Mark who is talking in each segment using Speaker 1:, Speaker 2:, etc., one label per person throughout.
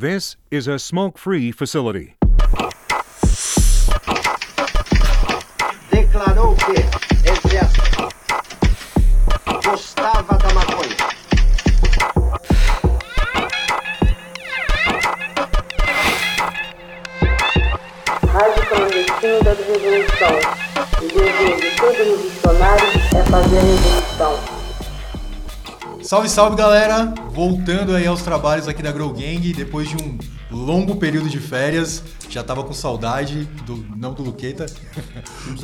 Speaker 1: This is a smoke free facility.
Speaker 2: Que,
Speaker 3: Salve, salve galera! Voltando aí aos trabalhos aqui da Grow Gang, depois de um longo período de férias, já tava com saudade, do, não do Luqueta,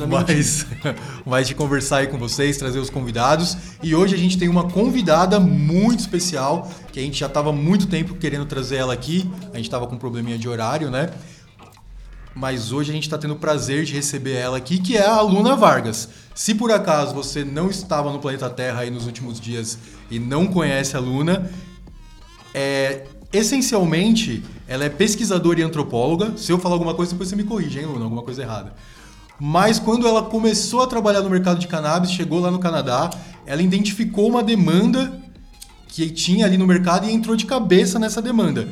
Speaker 3: mas, mas de conversar aí com vocês, trazer os convidados. E hoje a gente tem uma convidada muito especial, que a gente já tava muito tempo querendo trazer ela aqui, a gente tava com um probleminha de horário, né? Mas hoje a gente está tendo o prazer de receber ela aqui, que é a Luna Vargas. Se por acaso você não estava no planeta Terra aí nos últimos dias e não conhece a Luna, é, essencialmente ela é pesquisadora e antropóloga. Se eu falar alguma coisa, depois você me corrige, hein, Luna? Alguma coisa errada. Mas quando ela começou a trabalhar no mercado de cannabis, chegou lá no Canadá, ela identificou uma demanda que tinha ali no mercado e entrou de cabeça nessa demanda,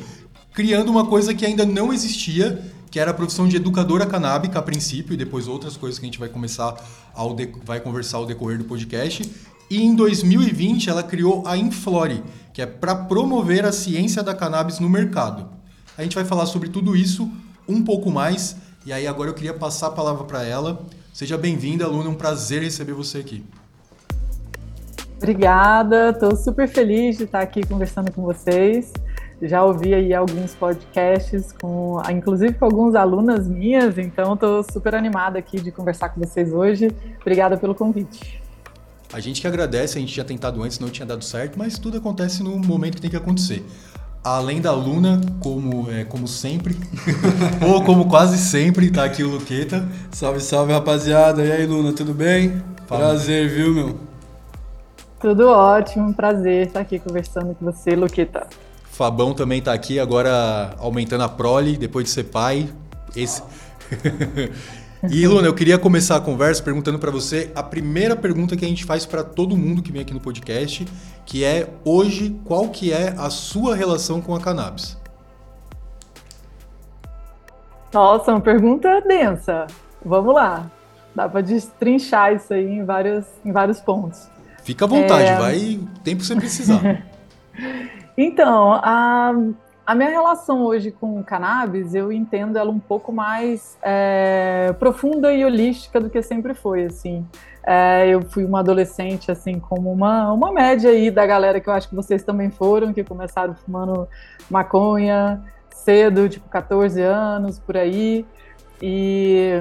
Speaker 3: criando uma coisa que ainda não existia, que era a profissão de educadora canábica a princípio e depois outras coisas que a gente vai começar ao de, vai conversar ao decorrer do podcast. E em 2020 ela criou a Inflore, que é para promover a ciência da cannabis no mercado. A gente vai falar sobre tudo isso um pouco mais e aí agora eu queria passar a palavra para ela. Seja bem-vinda, aluna, é um prazer receber você aqui.
Speaker 4: Obrigada, estou super feliz de estar aqui conversando com vocês. Já ouvi aí alguns podcasts, com, inclusive com algumas alunas minhas, então estou super animada aqui de conversar com vocês hoje. Obrigada pelo convite.
Speaker 3: A gente que agradece, a gente tinha tentado antes, não tinha dado certo, mas tudo acontece no momento que tem que acontecer. Além da Luna, como, é, como sempre, ou como quase sempre, tá aqui o Luqueta.
Speaker 5: Salve, salve rapaziada. E aí, Luna, tudo bem?
Speaker 3: Fala.
Speaker 5: Prazer, viu, meu?
Speaker 4: Tudo ótimo, prazer estar aqui conversando com você, Luqueta.
Speaker 3: Fabão também tá aqui, agora aumentando a prole, depois de ser pai. Esse... e Luna, eu queria começar a conversa perguntando para você a primeira pergunta que a gente faz para todo mundo que vem aqui no podcast, que é hoje qual que é a sua relação com a cannabis?
Speaker 4: Nossa, uma pergunta densa. Vamos lá. Dá para destrinchar isso aí em vários, em vários pontos.
Speaker 3: Fica à vontade, é... vai o tempo que você precisar.
Speaker 4: Então, a, a minha relação hoje com o cannabis, eu entendo ela um pouco mais é, profunda e holística do que sempre foi, assim. É, eu fui uma adolescente, assim, como uma, uma média aí da galera que eu acho que vocês também foram, que começaram fumando maconha cedo, tipo 14 anos, por aí. E,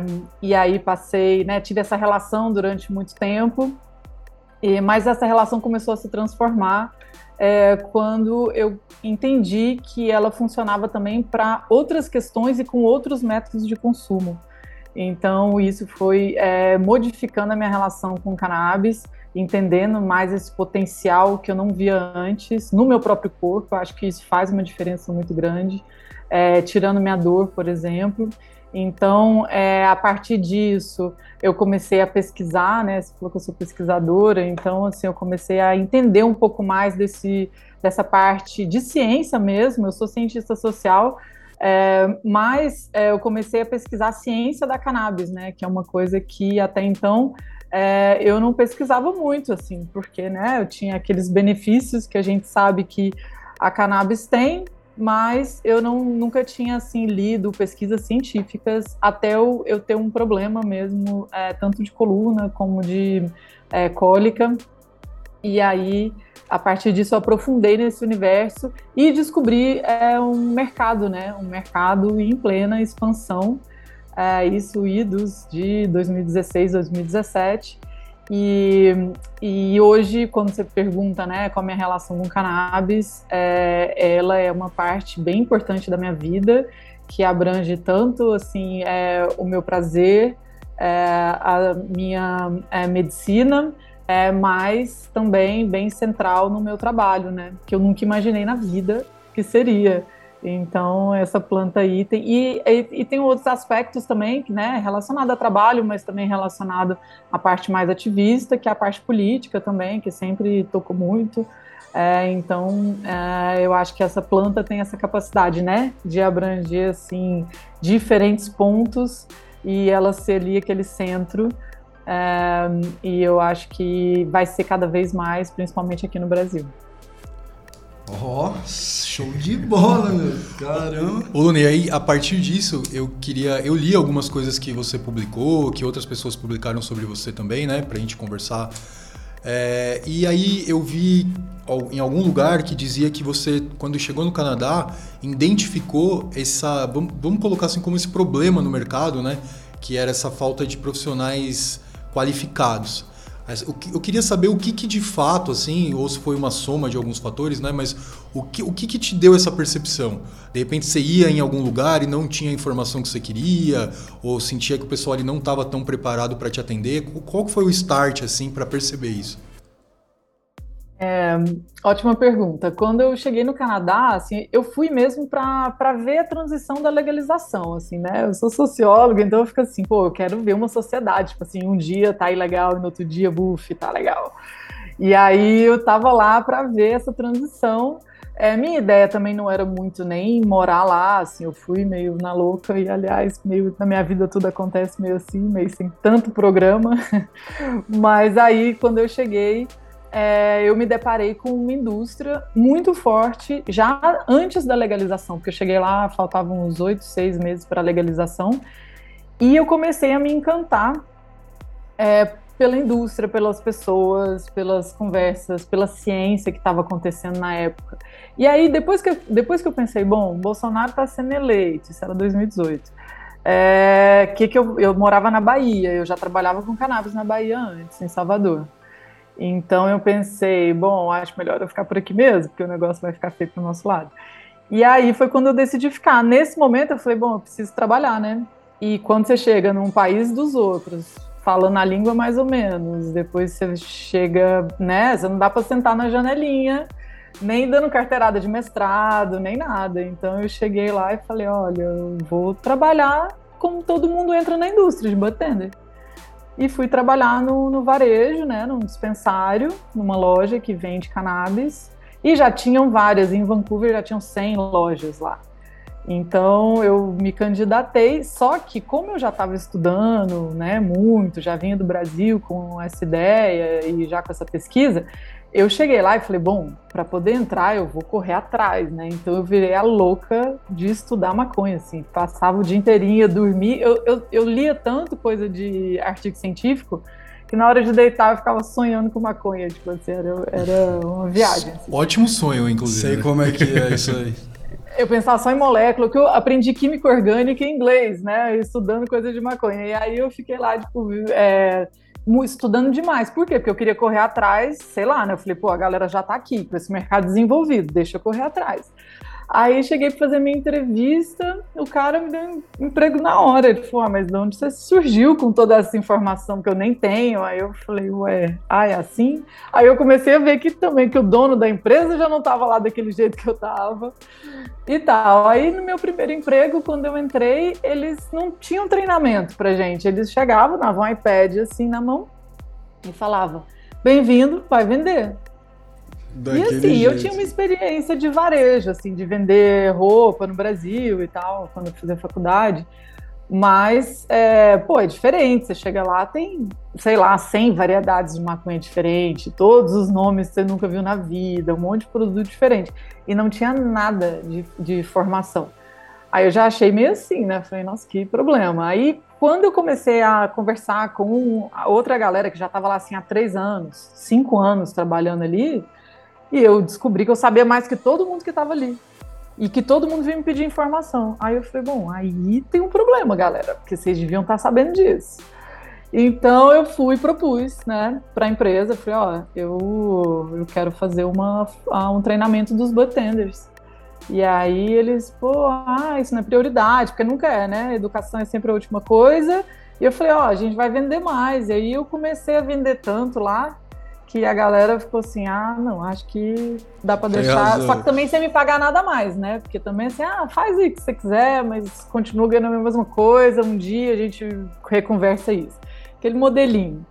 Speaker 4: e aí passei, né, tive essa relação durante muito tempo, e, mas essa relação começou a se transformar é, quando eu entendi que ela funcionava também para outras questões e com outros métodos de consumo. Então, isso foi é, modificando a minha relação com cannabis, entendendo mais esse potencial que eu não via antes no meu próprio corpo. Acho que isso faz uma diferença muito grande, é, tirando minha dor, por exemplo. Então, é, a partir disso, eu comecei a pesquisar, né? Você falou que eu sou pesquisadora, então, assim, eu comecei a entender um pouco mais desse, dessa parte de ciência mesmo. Eu sou cientista social, é, mas é, eu comecei a pesquisar a ciência da cannabis, né? Que é uma coisa que até então é, eu não pesquisava muito, assim, porque, né? Eu tinha aqueles benefícios que a gente sabe que a cannabis tem, mas eu não, nunca tinha assim lido pesquisas científicas até eu, eu ter um problema mesmo, é, tanto de coluna como de é, cólica. E aí, a partir disso, eu aprofundei nesse universo e descobri é, um mercado, né? Um mercado em plena expansão. É, isso idos de 2016, 2017. E, e hoje, quando você pergunta né, qual a minha relação com cannabis, é, ela é uma parte bem importante da minha vida, que abrange tanto assim é, o meu prazer, é, a minha é, medicina, é, mas também bem central no meu trabalho, né? Que eu nunca imaginei na vida que seria. Então, essa planta aí tem. E, e, e tem outros aspectos também, né, relacionado a trabalho, mas também relacionado à parte mais ativista, que é a parte política também, que sempre tocou muito. É, então, é, eu acho que essa planta tem essa capacidade, né, de abranger, assim, diferentes pontos e ela ser ali aquele centro. É, e eu acho que vai ser cada vez mais, principalmente aqui no Brasil.
Speaker 3: Ó, oh, show de bola, meu. Caramba. Ô, Lune, aí a partir disso, eu queria. Eu li algumas coisas que você publicou, que outras pessoas publicaram sobre você também, né? Pra gente conversar. É, e aí eu vi em algum lugar que dizia que você, quando chegou no Canadá, identificou essa. Vamos colocar assim como esse problema no mercado, né? Que era essa falta de profissionais qualificados. Eu queria saber o que, que, de fato, assim, ou se foi uma soma de alguns fatores, né? Mas o que, o que, que te deu essa percepção? De repente você ia em algum lugar e não tinha a informação que você queria, ou sentia que o pessoal ali não estava tão preparado para te atender. Qual foi o start, assim, para perceber isso?
Speaker 4: É, ótima pergunta. Quando eu cheguei no Canadá, assim, eu fui mesmo para ver a transição da legalização, assim, né? Eu sou socióloga, então eu fico assim, pô, eu quero ver uma sociedade, tipo assim, um dia tá ilegal e no outro dia, buf, tá legal. E aí eu tava lá para ver essa transição. É, minha ideia também não era muito nem morar lá, assim, eu fui meio na louca e, aliás, meio na minha vida tudo acontece meio assim, meio sem tanto programa. Mas aí, quando eu cheguei, é, eu me deparei com uma indústria muito forte já antes da legalização, porque eu cheguei lá, faltavam uns oito, seis meses para a legalização, e eu comecei a me encantar é, pela indústria, pelas pessoas, pelas conversas, pela ciência que estava acontecendo na época. E aí, depois que, depois que eu pensei, bom, Bolsonaro está sendo eleito, isso era 2018. É, que que eu, eu morava na Bahia, eu já trabalhava com cannabis na Bahia antes, em Salvador. Então eu pensei, bom, acho melhor eu ficar por aqui mesmo, porque o negócio vai ficar feio pro nosso lado. E aí foi quando eu decidi ficar. Nesse momento eu falei, bom, eu preciso trabalhar, né? E quando você chega num país dos outros, falando a língua mais ou menos, depois você chega, né? Você não dá para sentar na janelinha, nem dando carteirada de mestrado, nem nada. Então eu cheguei lá e falei, olha, eu vou trabalhar como todo mundo entra na indústria de bartender e fui trabalhar no, no varejo, né, num dispensário, numa loja que vende cannabis. E já tinham várias, em Vancouver já tinham 100 lojas lá. Então eu me candidatei, só que como eu já estava estudando, né, muito, já vinha do Brasil com essa ideia e já com essa pesquisa, eu cheguei lá e falei, bom, para poder entrar eu vou correr atrás, né? Então eu virei a louca de estudar maconha, assim, passava o dia inteirinho, ia dormir, eu, eu, eu lia tanto coisa de artigo científico que na hora de deitar eu ficava sonhando com maconha, tipo assim, era, era uma viagem. Assim.
Speaker 3: Ótimo sonho, inclusive.
Speaker 5: Sei como é que é isso aí.
Speaker 4: eu pensava só em molécula, que eu aprendi química orgânica em inglês, né? Estudando coisa de maconha. E aí eu fiquei lá, tipo, é, estudando demais. Por quê? Porque eu queria correr atrás, sei lá, né? Eu falei, pô, a galera já tá aqui, com esse mercado desenvolvido, deixa eu correr atrás. Aí cheguei para fazer minha entrevista, o cara me deu um emprego na hora. Ele falou: ah, mas de onde você surgiu com toda essa informação que eu nem tenho? Aí eu falei, ué, ah, é assim? Aí eu comecei a ver que também que o dono da empresa já não estava lá daquele jeito que eu estava e tal. Aí no meu primeiro emprego, quando eu entrei, eles não tinham treinamento pra gente. Eles chegavam, davam um iPad assim na mão e falavam: bem-vindo, vai vender. Daquele e assim, jeito. eu tinha uma experiência de varejo, assim, de vender roupa no Brasil e tal, quando eu fiz faculdade. Mas, é, pô, é diferente. Você chega lá, tem, sei lá, 100 variedades de maconha diferente, todos os nomes que você nunca viu na vida, um monte de produto diferente. E não tinha nada de, de formação. Aí eu já achei meio assim, né? Falei, nossa, que problema. Aí, quando eu comecei a conversar com a outra galera que já estava lá assim há três anos, cinco anos trabalhando ali, e eu descobri que eu sabia mais que todo mundo que estava ali. E que todo mundo vinha me pedir informação. Aí eu falei, bom, aí tem um problema, galera, porque vocês deviam estar tá sabendo disso. Então eu fui e propus, né, para a empresa, falei, ó, eu, eu quero fazer uma, um treinamento dos bartenders. E aí eles, pô, ah, isso não é prioridade, porque nunca é, né? Educação é sempre a última coisa. E eu falei, ó, a gente vai vender mais. E aí eu comecei a vender tanto lá que a galera ficou assim, ah, não, acho que dá para deixar. Só que também sem me pagar nada mais, né? Porque também assim, ah, faz o que você quiser, mas continua ganhando a mesma coisa, um dia a gente reconversa isso. Aquele modelinho.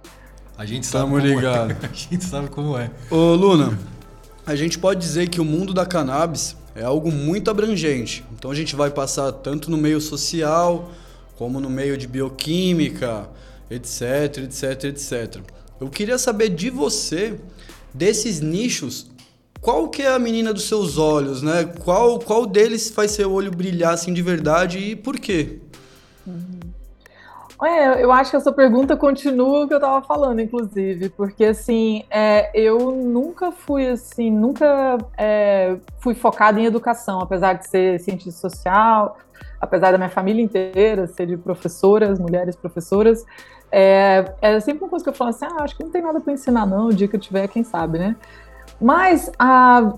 Speaker 3: A gente sabe
Speaker 5: Tamo
Speaker 3: como é.
Speaker 5: ligado.
Speaker 3: A gente sabe como é.
Speaker 5: Ô, Luna, a gente pode dizer que o mundo da cannabis é algo muito abrangente. Então a gente vai passar tanto no meio social, como no meio de bioquímica, etc, etc, etc. Eu queria saber de você, desses nichos, qual que é a menina dos seus olhos, né? Qual, qual deles faz seu olho brilhar assim de verdade e por quê?
Speaker 4: É, eu acho que essa pergunta continua o que eu estava falando, inclusive, porque assim, é, eu nunca fui assim, nunca é, fui focada em educação, apesar de ser cientista social, apesar da minha família inteira ser de professoras, mulheres professoras, é, é sempre uma coisa que eu falo assim, ah, acho que não tem nada para ensinar não, o dia que eu tiver, quem sabe, né? Mas a,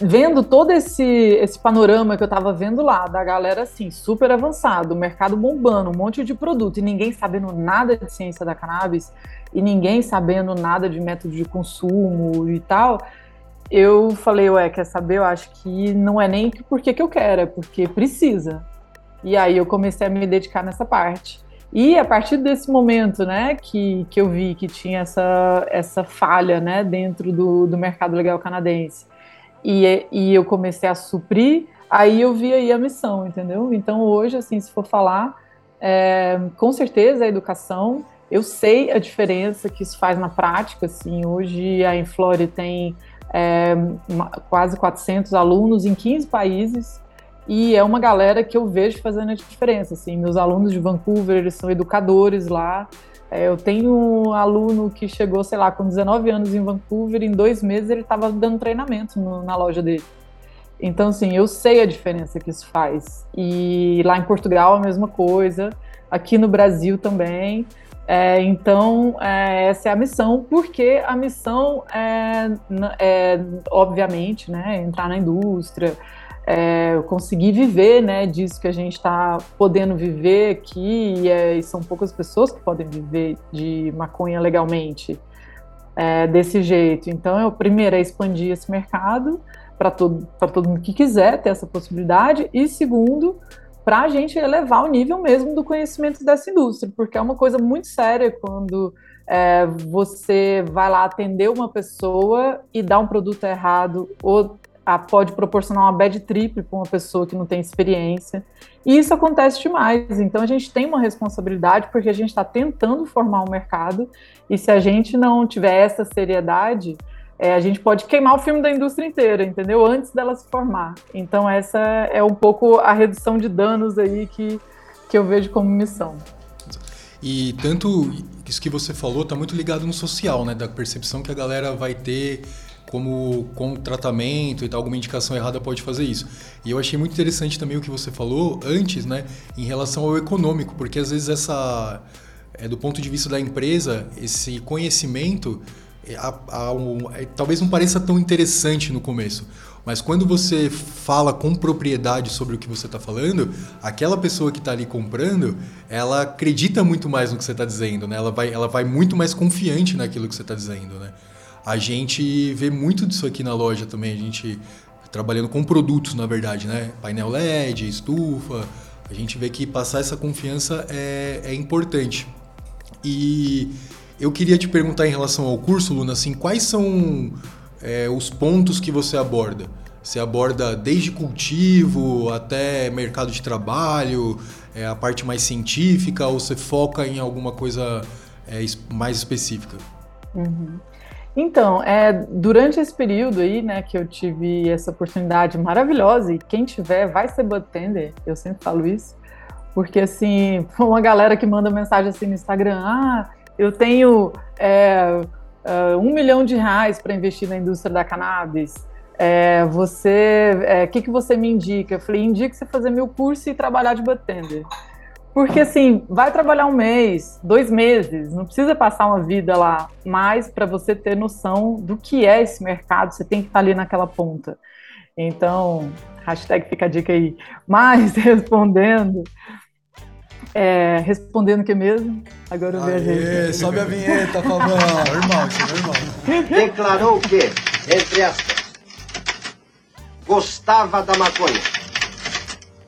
Speaker 4: vendo todo esse, esse panorama que eu estava vendo lá, da galera assim, super avançado, mercado bombando, um monte de produto, e ninguém sabendo nada de ciência da cannabis, e ninguém sabendo nada de método de consumo e tal, eu falei, ué, quer saber? Eu acho que não é nem porque que eu quero, é porque precisa. E aí eu comecei a me dedicar nessa parte. E a partir desse momento, né, que, que eu vi que tinha essa, essa falha, né, dentro do, do mercado legal canadense, e, e eu comecei a suprir, aí eu vi aí a missão, entendeu? Então hoje, assim, se for falar, é, com certeza a educação, eu sei a diferença que isso faz na prática, assim, hoje a Inflore tem é, quase 400 alunos em 15 países, e é uma galera que eu vejo fazendo a diferença, assim, meus alunos de Vancouver, eles são educadores lá, é, eu tenho um aluno que chegou, sei lá, com 19 anos em Vancouver, em dois meses ele estava dando treinamento no- na loja dele. Então, assim, eu sei a diferença que isso faz. E lá em Portugal a mesma coisa, aqui no Brasil também. É, então, é, essa é a missão, porque a missão é, é, obviamente, né, entrar na indústria, é, conseguir viver né, disso que a gente está podendo viver aqui, e, é, e são poucas pessoas que podem viver de maconha legalmente é, desse jeito. Então, eu primeiro é expandir esse mercado para todo, todo mundo que quiser ter essa possibilidade, e segundo, para a gente elevar o nível mesmo do conhecimento dessa indústria, porque é uma coisa muito séria quando é, você vai lá atender uma pessoa e dá um produto errado, ou pode proporcionar uma bad trip para uma pessoa que não tem experiência. E isso acontece demais. Então a gente tem uma responsabilidade porque a gente está tentando formar um mercado e se a gente não tiver essa seriedade, é, a gente pode queimar o filme da indústria inteira, entendeu? Antes dela se formar. Então essa é um pouco a redução de danos aí que, que eu vejo como missão.
Speaker 3: E tanto isso que você falou tá muito ligado no social, né? Da percepção que a galera vai ter como com tratamento e tal, alguma indicação errada pode fazer isso. E eu achei muito interessante também o que você falou antes, né? Em relação ao econômico, porque às vezes essa é, do ponto de vista da empresa, esse conhecimento é, a- a- um- é, talvez não pareça tão interessante no começo, mas quando você fala com propriedade sobre o que você está falando, aquela pessoa que está ali comprando, ela acredita muito mais no que você está dizendo, né? Ela vai, ela vai muito mais confiante naquilo que você está dizendo, né? A gente vê muito disso aqui na loja também, a gente trabalhando com produtos, na verdade, né? Painel LED, estufa, a gente vê que passar essa confiança é, é importante. E eu queria te perguntar em relação ao curso, Luna, assim, quais são é, os pontos que você aborda? Você aborda desde cultivo até mercado de trabalho, é, a parte mais científica, ou você foca em alguma coisa é, mais específica?
Speaker 4: Então, é, durante esse período aí, né, que eu tive essa oportunidade maravilhosa, e quem tiver vai ser bartender, eu sempre falo isso, porque assim, uma galera que manda mensagem assim no Instagram, ah, eu tenho é, é, um milhão de reais para investir na indústria da cannabis, é, você, o que, que você me indica? Eu falei, indica você fazer meu curso e trabalhar de bartender. Porque assim, vai trabalhar um mês, dois meses, não precisa passar uma vida lá, mas para você ter noção do que é esse mercado, você tem que estar ali naquela ponta. Então, hashtag fica a dica aí. Mas respondendo, É, respondendo o que mesmo? Agora eu.
Speaker 5: Aê, sobe a vinheta, Fabão.
Speaker 3: Normal, isso é normal.
Speaker 2: Declarou que, entre aspas, gostava da maconha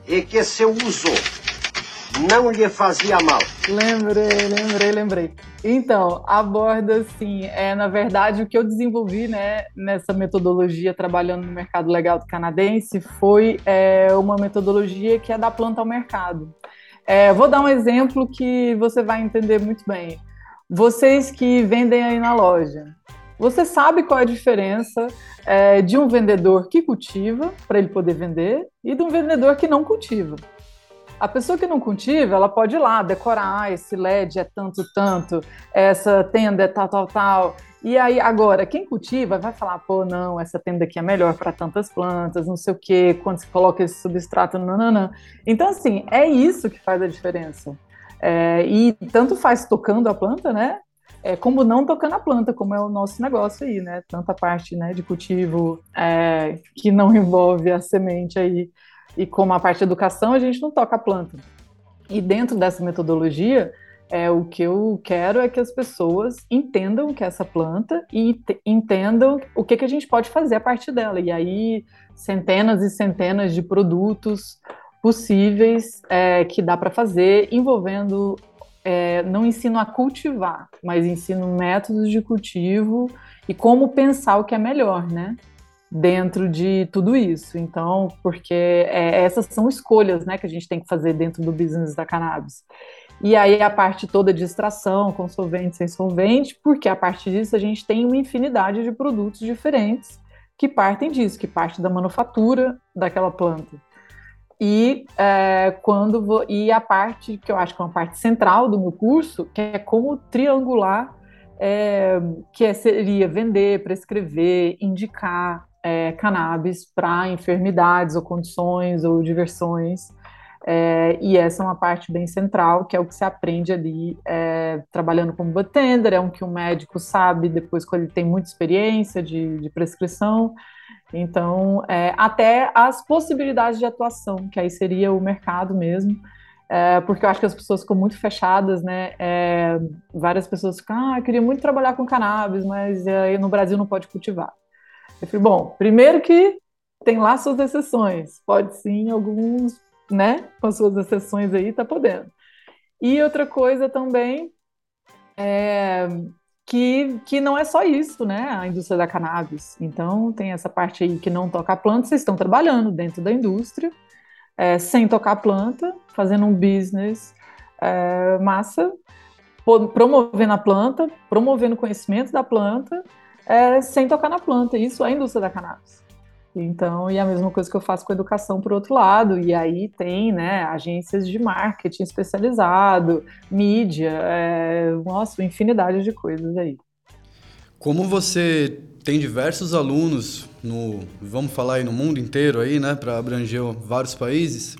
Speaker 2: e que seu uso não lhe fazia mal.
Speaker 4: Lembrei, lembrei, lembrei. Então, aborda assim, é na verdade o que eu desenvolvi, né, nessa metodologia trabalhando no mercado legal do canadense foi é, uma metodologia que é da planta ao mercado. É, vou dar um exemplo que você vai entender muito bem. Vocês que vendem aí na loja, você sabe qual é a diferença é, de um vendedor que cultiva para ele poder vender e de um vendedor que não cultiva. A pessoa que não cultiva, ela pode ir lá decorar, ah, esse LED é tanto, tanto, essa tenda é tal, tal, tal. E aí, agora, quem cultiva vai falar, pô, não, essa tenda aqui é melhor para tantas plantas, não sei o quê, quando se coloca esse substrato, nananã. Então, assim, é isso que faz a diferença. É, e tanto faz tocando a planta, né? É, como não tocando a planta, como é o nosso negócio aí, né? Tanta parte né, de cultivo é, que não envolve a semente aí e como a parte de educação, a gente não toca a planta. E dentro dessa metodologia, é, o que eu quero é que as pessoas entendam o que é essa planta e entendam o que, que a gente pode fazer a partir dela. E aí, centenas e centenas de produtos possíveis é, que dá para fazer, envolvendo, é, não ensino a cultivar, mas ensino métodos de cultivo e como pensar o que é melhor, né? Dentro de tudo isso. Então, porque é, essas são escolhas né, que a gente tem que fazer dentro do business da cannabis. E aí a parte toda de extração, com solvente, sem solvente, porque a partir disso a gente tem uma infinidade de produtos diferentes que partem disso, que parte da manufatura daquela planta. E é, quando vou, e a parte que eu acho que é uma parte central do meu curso, que é como triangular, é, que é, seria vender, prescrever, indicar, é, cannabis para enfermidades ou condições ou diversões. É, e essa é uma parte bem central, que é o que se aprende ali é, trabalhando como bartender, é um que o médico sabe depois quando ele tem muita experiência de, de prescrição. Então, é, até as possibilidades de atuação, que aí seria o mercado mesmo, é, porque eu acho que as pessoas ficam muito fechadas, né? É, várias pessoas ficam, ah, eu queria muito trabalhar com cannabis, mas é, no Brasil não pode cultivar. Eu falei, bom, primeiro que tem lá suas exceções, pode sim, alguns, né, com suas exceções aí, tá podendo. E outra coisa também é que, que não é só isso, né, a indústria da cannabis. Então, tem essa parte aí que não toca a planta, vocês estão trabalhando dentro da indústria, é, sem tocar a planta, fazendo um business é, massa, promovendo a planta, promovendo o conhecimento da planta é, sem tocar na planta. Isso é a indústria da cannabis. Então, e a mesma coisa que eu faço com a educação por outro lado, e aí tem, né, agências de marketing especializado, mídia, é, nossa, infinidade de coisas aí.
Speaker 5: Como você tem diversos alunos no, vamos falar aí no mundo inteiro aí, né, para abranger vários países,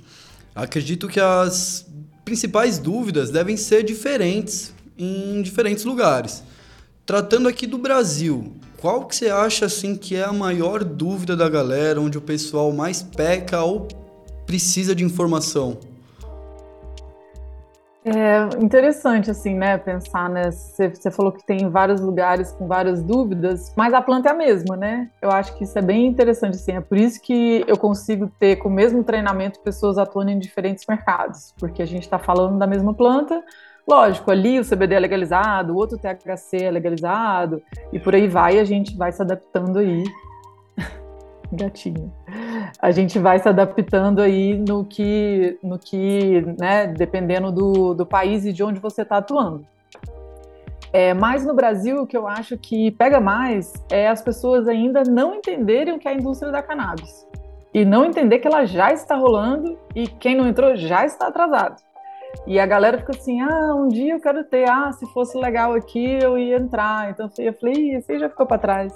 Speaker 5: acredito que as principais dúvidas devem ser diferentes em diferentes lugares. Tratando aqui do Brasil, qual que você acha assim que é a maior dúvida da galera, onde o pessoal mais peca ou precisa de informação?
Speaker 4: É interessante, assim, né, pensar, né, você falou que tem vários lugares com várias dúvidas, mas a planta é a mesma, né? Eu acho que isso é bem interessante, assim, é por isso que eu consigo ter, com o mesmo treinamento, pessoas atuando em diferentes mercados, porque a gente está falando da mesma planta, Lógico, ali o CBD é legalizado, o outro THC é legalizado, e por aí vai, a gente vai se adaptando aí. Gatinho. A gente vai se adaptando aí no que, no que né, dependendo do, do país e de onde você está atuando. É, mas no Brasil, o que eu acho que pega mais é as pessoas ainda não entenderem o que é a indústria da cannabis. E não entender que ela já está rolando e quem não entrou já está atrasado. E a galera fica assim: ah, um dia eu quero ter, ah, se fosse legal aqui eu ia entrar. Então eu falei: esse já ficou para trás.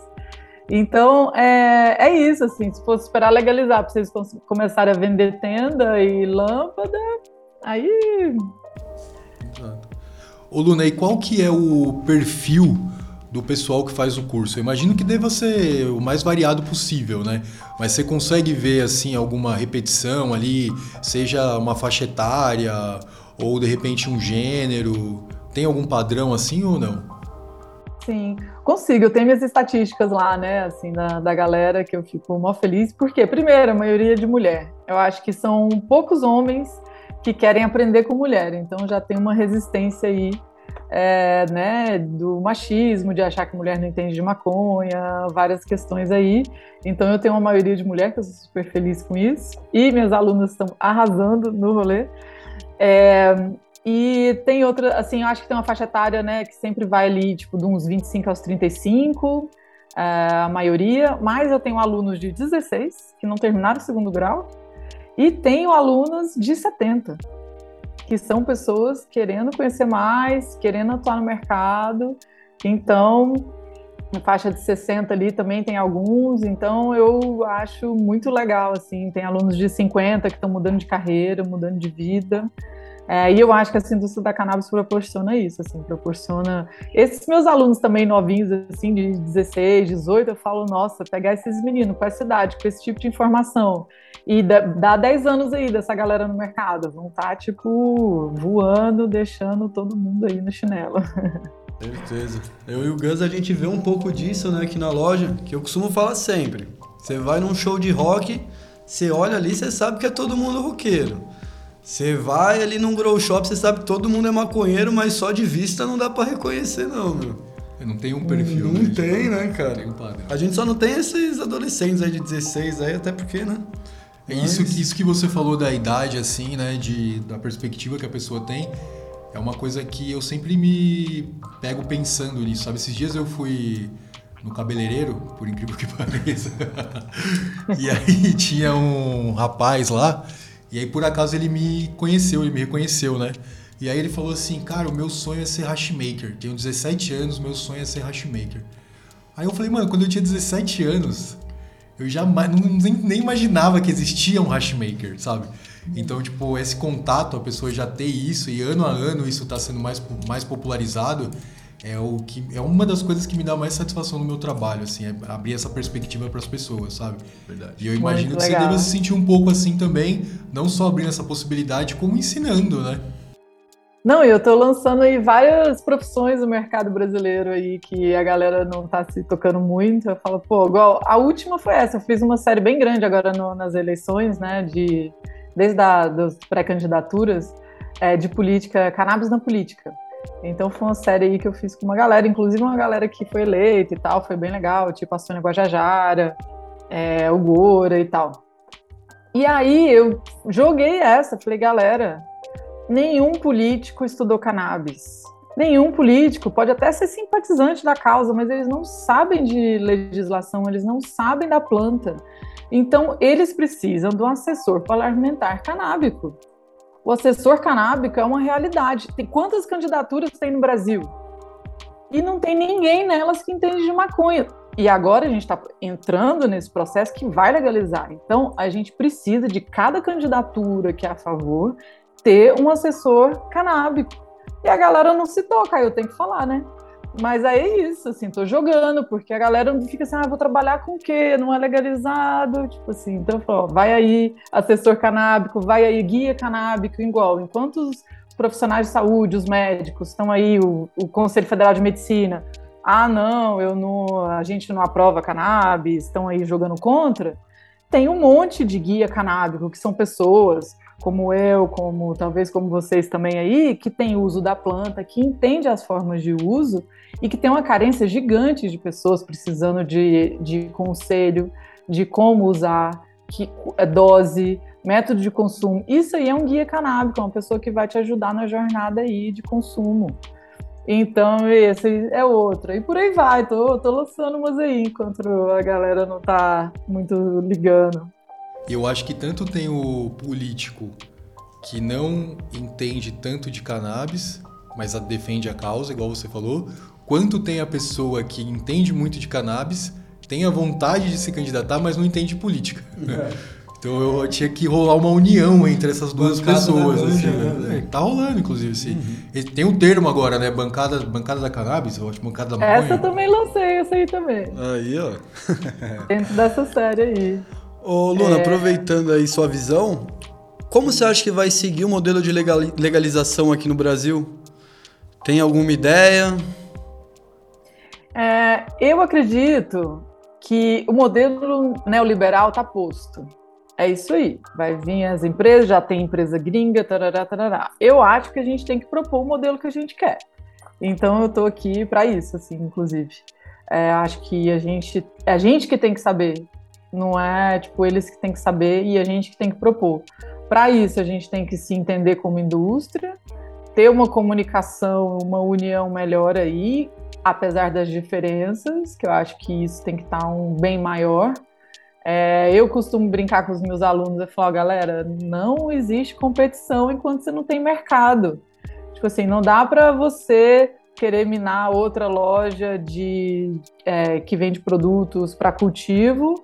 Speaker 4: Então é, é isso, assim, se fosse esperar legalizar para vocês começarem a vender tenda e lâmpada, aí.
Speaker 3: Exato. Ô Luna, e qual que é o perfil do pessoal que faz o curso? Eu imagino que deva ser o mais variado possível, né? Mas você consegue ver assim alguma repetição ali, seja uma faixa etária Ou de repente um gênero? Tem algum padrão assim ou não?
Speaker 4: Sim, consigo. Eu tenho minhas estatísticas lá, né, assim, da, da galera que eu fico mó feliz. Porque, primeiro, a maioria de mulher. Eu acho que são poucos homens que querem aprender com mulher. Então já tem uma resistência aí, é, né, do machismo, de achar que mulher não entende de maconha, várias questões aí. Então eu tenho uma maioria de mulher que eu sou super feliz com isso. E minhas alunas estão arrasando no rolê. É, e tem outra, assim, eu acho que tem uma faixa etária, né, que sempre vai ali, tipo, de uns 25 aos 35, é, a maioria, mas eu tenho alunos de 16 que não terminaram o segundo grau, e tenho alunos de 70, que são pessoas querendo conhecer mais, querendo atuar no mercado, então, na faixa de 60 ali também tem alguns, então eu acho muito legal, assim, tem alunos de 50 que estão mudando de carreira, mudando de vida, é, e eu acho que a indústria da cannabis proporciona isso, assim, proporciona. Esses meus alunos também novinhos, assim, de 16, 18, eu falo, nossa, pegar esses meninos com essa idade, com esse tipo de informação, e dá 10 anos aí dessa galera no mercado, vão estar, tá, tipo, voando, deixando todo mundo aí no chinelo.
Speaker 5: Certeza. Eu e o Gus, a gente vê um pouco disso, né, aqui na loja, que eu costumo falar sempre. Você vai num show de rock, você olha ali, você sabe que é todo mundo roqueiro. Você vai ali num grow shop, você sabe que todo mundo é maconheiro, mas só de vista não dá para reconhecer, não, meu.
Speaker 3: Não tem um perfil.
Speaker 5: Não né, tem, né, cara? A gente só não tem esses adolescentes aí de 16 aí, até porque, né?
Speaker 3: É isso, isso que você falou da idade, assim, né? De, da perspectiva que a pessoa tem. É uma coisa que eu sempre me pego pensando nisso, sabe? Esses dias eu fui no cabeleireiro, por incrível que pareça. e aí tinha um rapaz lá e aí, por acaso, ele me conheceu, ele me reconheceu, né? E aí ele falou assim, cara, o meu sonho é ser hashmaker. Tenho 17 anos, meu sonho é ser hashmaker. Aí eu falei, mano, quando eu tinha 17 anos, eu jamais, nem, nem imaginava que existia um hashmaker, sabe? Então, tipo, esse contato, a pessoa já ter isso, e ano a ano isso está sendo mais, mais popularizado, é o que é uma das coisas que me dá mais satisfação no meu trabalho, assim, é abrir essa perspectiva para as pessoas, sabe? Verdade. E eu imagino Muito que legal. você deva se sentir um pouco assim também, não só abrindo essa possibilidade, como ensinando, né?
Speaker 4: Não, eu estou lançando aí várias profissões no mercado brasileiro aí que a galera não está se tocando muito. Eu falo, pô, igual a última foi essa. Eu fiz uma série bem grande agora no, nas eleições, né? De desde a, das pré-candidaturas é, de política, cannabis na política. Então foi uma série aí que eu fiz com uma galera, inclusive uma galera que foi eleita e tal, foi bem legal, tipo a Sônia Guajajara, é, o Gora e tal. E aí eu joguei essa, falei, galera, nenhum político estudou cannabis. Nenhum político pode até ser simpatizante da causa, mas eles não sabem de legislação, eles não sabem da planta. Então, eles precisam de um assessor parlamentar canábico o assessor canábico é uma realidade. Tem quantas candidaturas tem no Brasil? E não tem ninguém nelas que entende de maconha. E agora a gente está entrando nesse processo que vai legalizar. Então, a gente precisa de cada candidatura que é a favor ter um assessor canábico. E a galera não se toca, eu tenho que falar, né? Mas aí é isso, assim, tô jogando, porque a galera fica assim, ah, vou trabalhar com o quê? Não é legalizado, tipo assim, então, ó, vai aí assessor canábico, vai aí guia canábico, igual, enquanto os profissionais de saúde, os médicos, estão aí, o, o Conselho Federal de Medicina, ah, não, eu não, a gente não aprova cannabis, estão aí jogando contra, tem um monte de guia canábico, que são pessoas como eu, como talvez como vocês também aí, que tem uso da planta, que entende as formas de uso e que tem uma carência gigante de pessoas precisando de, de conselho, de como usar, que é dose, método de consumo. Isso aí é um guia canábico, é uma pessoa que vai te ajudar na jornada aí de consumo. Então, esse é outro. E por aí vai, tô, tô lançando umas aí, enquanto a galera não tá muito ligando.
Speaker 3: Eu acho que tanto tem o político que não entende tanto de cannabis, mas defende a causa, igual você falou, quanto tem a pessoa que entende muito de cannabis, tem a vontade de se candidatar, mas não entende política. É. Então eu tinha que rolar uma união entre essas duas bancada pessoas. Assim, né? É, tá rolando, inclusive. Assim. Uhum. Tem um termo agora, né? Bancada, bancada da cannabis, eu acho bancada da maconha.
Speaker 4: Essa eu também lancei, essa aí também.
Speaker 5: Aí, ó.
Speaker 4: Dentro dessa série aí.
Speaker 5: Ô, Luna, é... aproveitando aí sua visão, Como você acha que vai seguir o modelo de legalização aqui no Brasil? Tem alguma ideia?
Speaker 4: É, eu acredito que o modelo neoliberal está posto. É isso aí. Vai vir as empresas, já tem empresa gringa, tarará, tarará. Eu acho que a gente tem que propor o modelo que a gente quer. Então eu estou aqui para isso, assim, inclusive. É, acho que a gente, é a gente que tem que saber, não é tipo eles que tem que saber e a gente que tem que propor. Para isso a gente tem que se entender como indústria, ter uma comunicação, uma união melhor aí, apesar das diferenças, que eu acho que isso tem que estar tá um bem maior. É, eu costumo brincar com os meus alunos e falar, galera, não existe competição enquanto você não tem mercado. Tipo assim, não dá para você querer minar outra loja de é, que vende produtos para cultivo,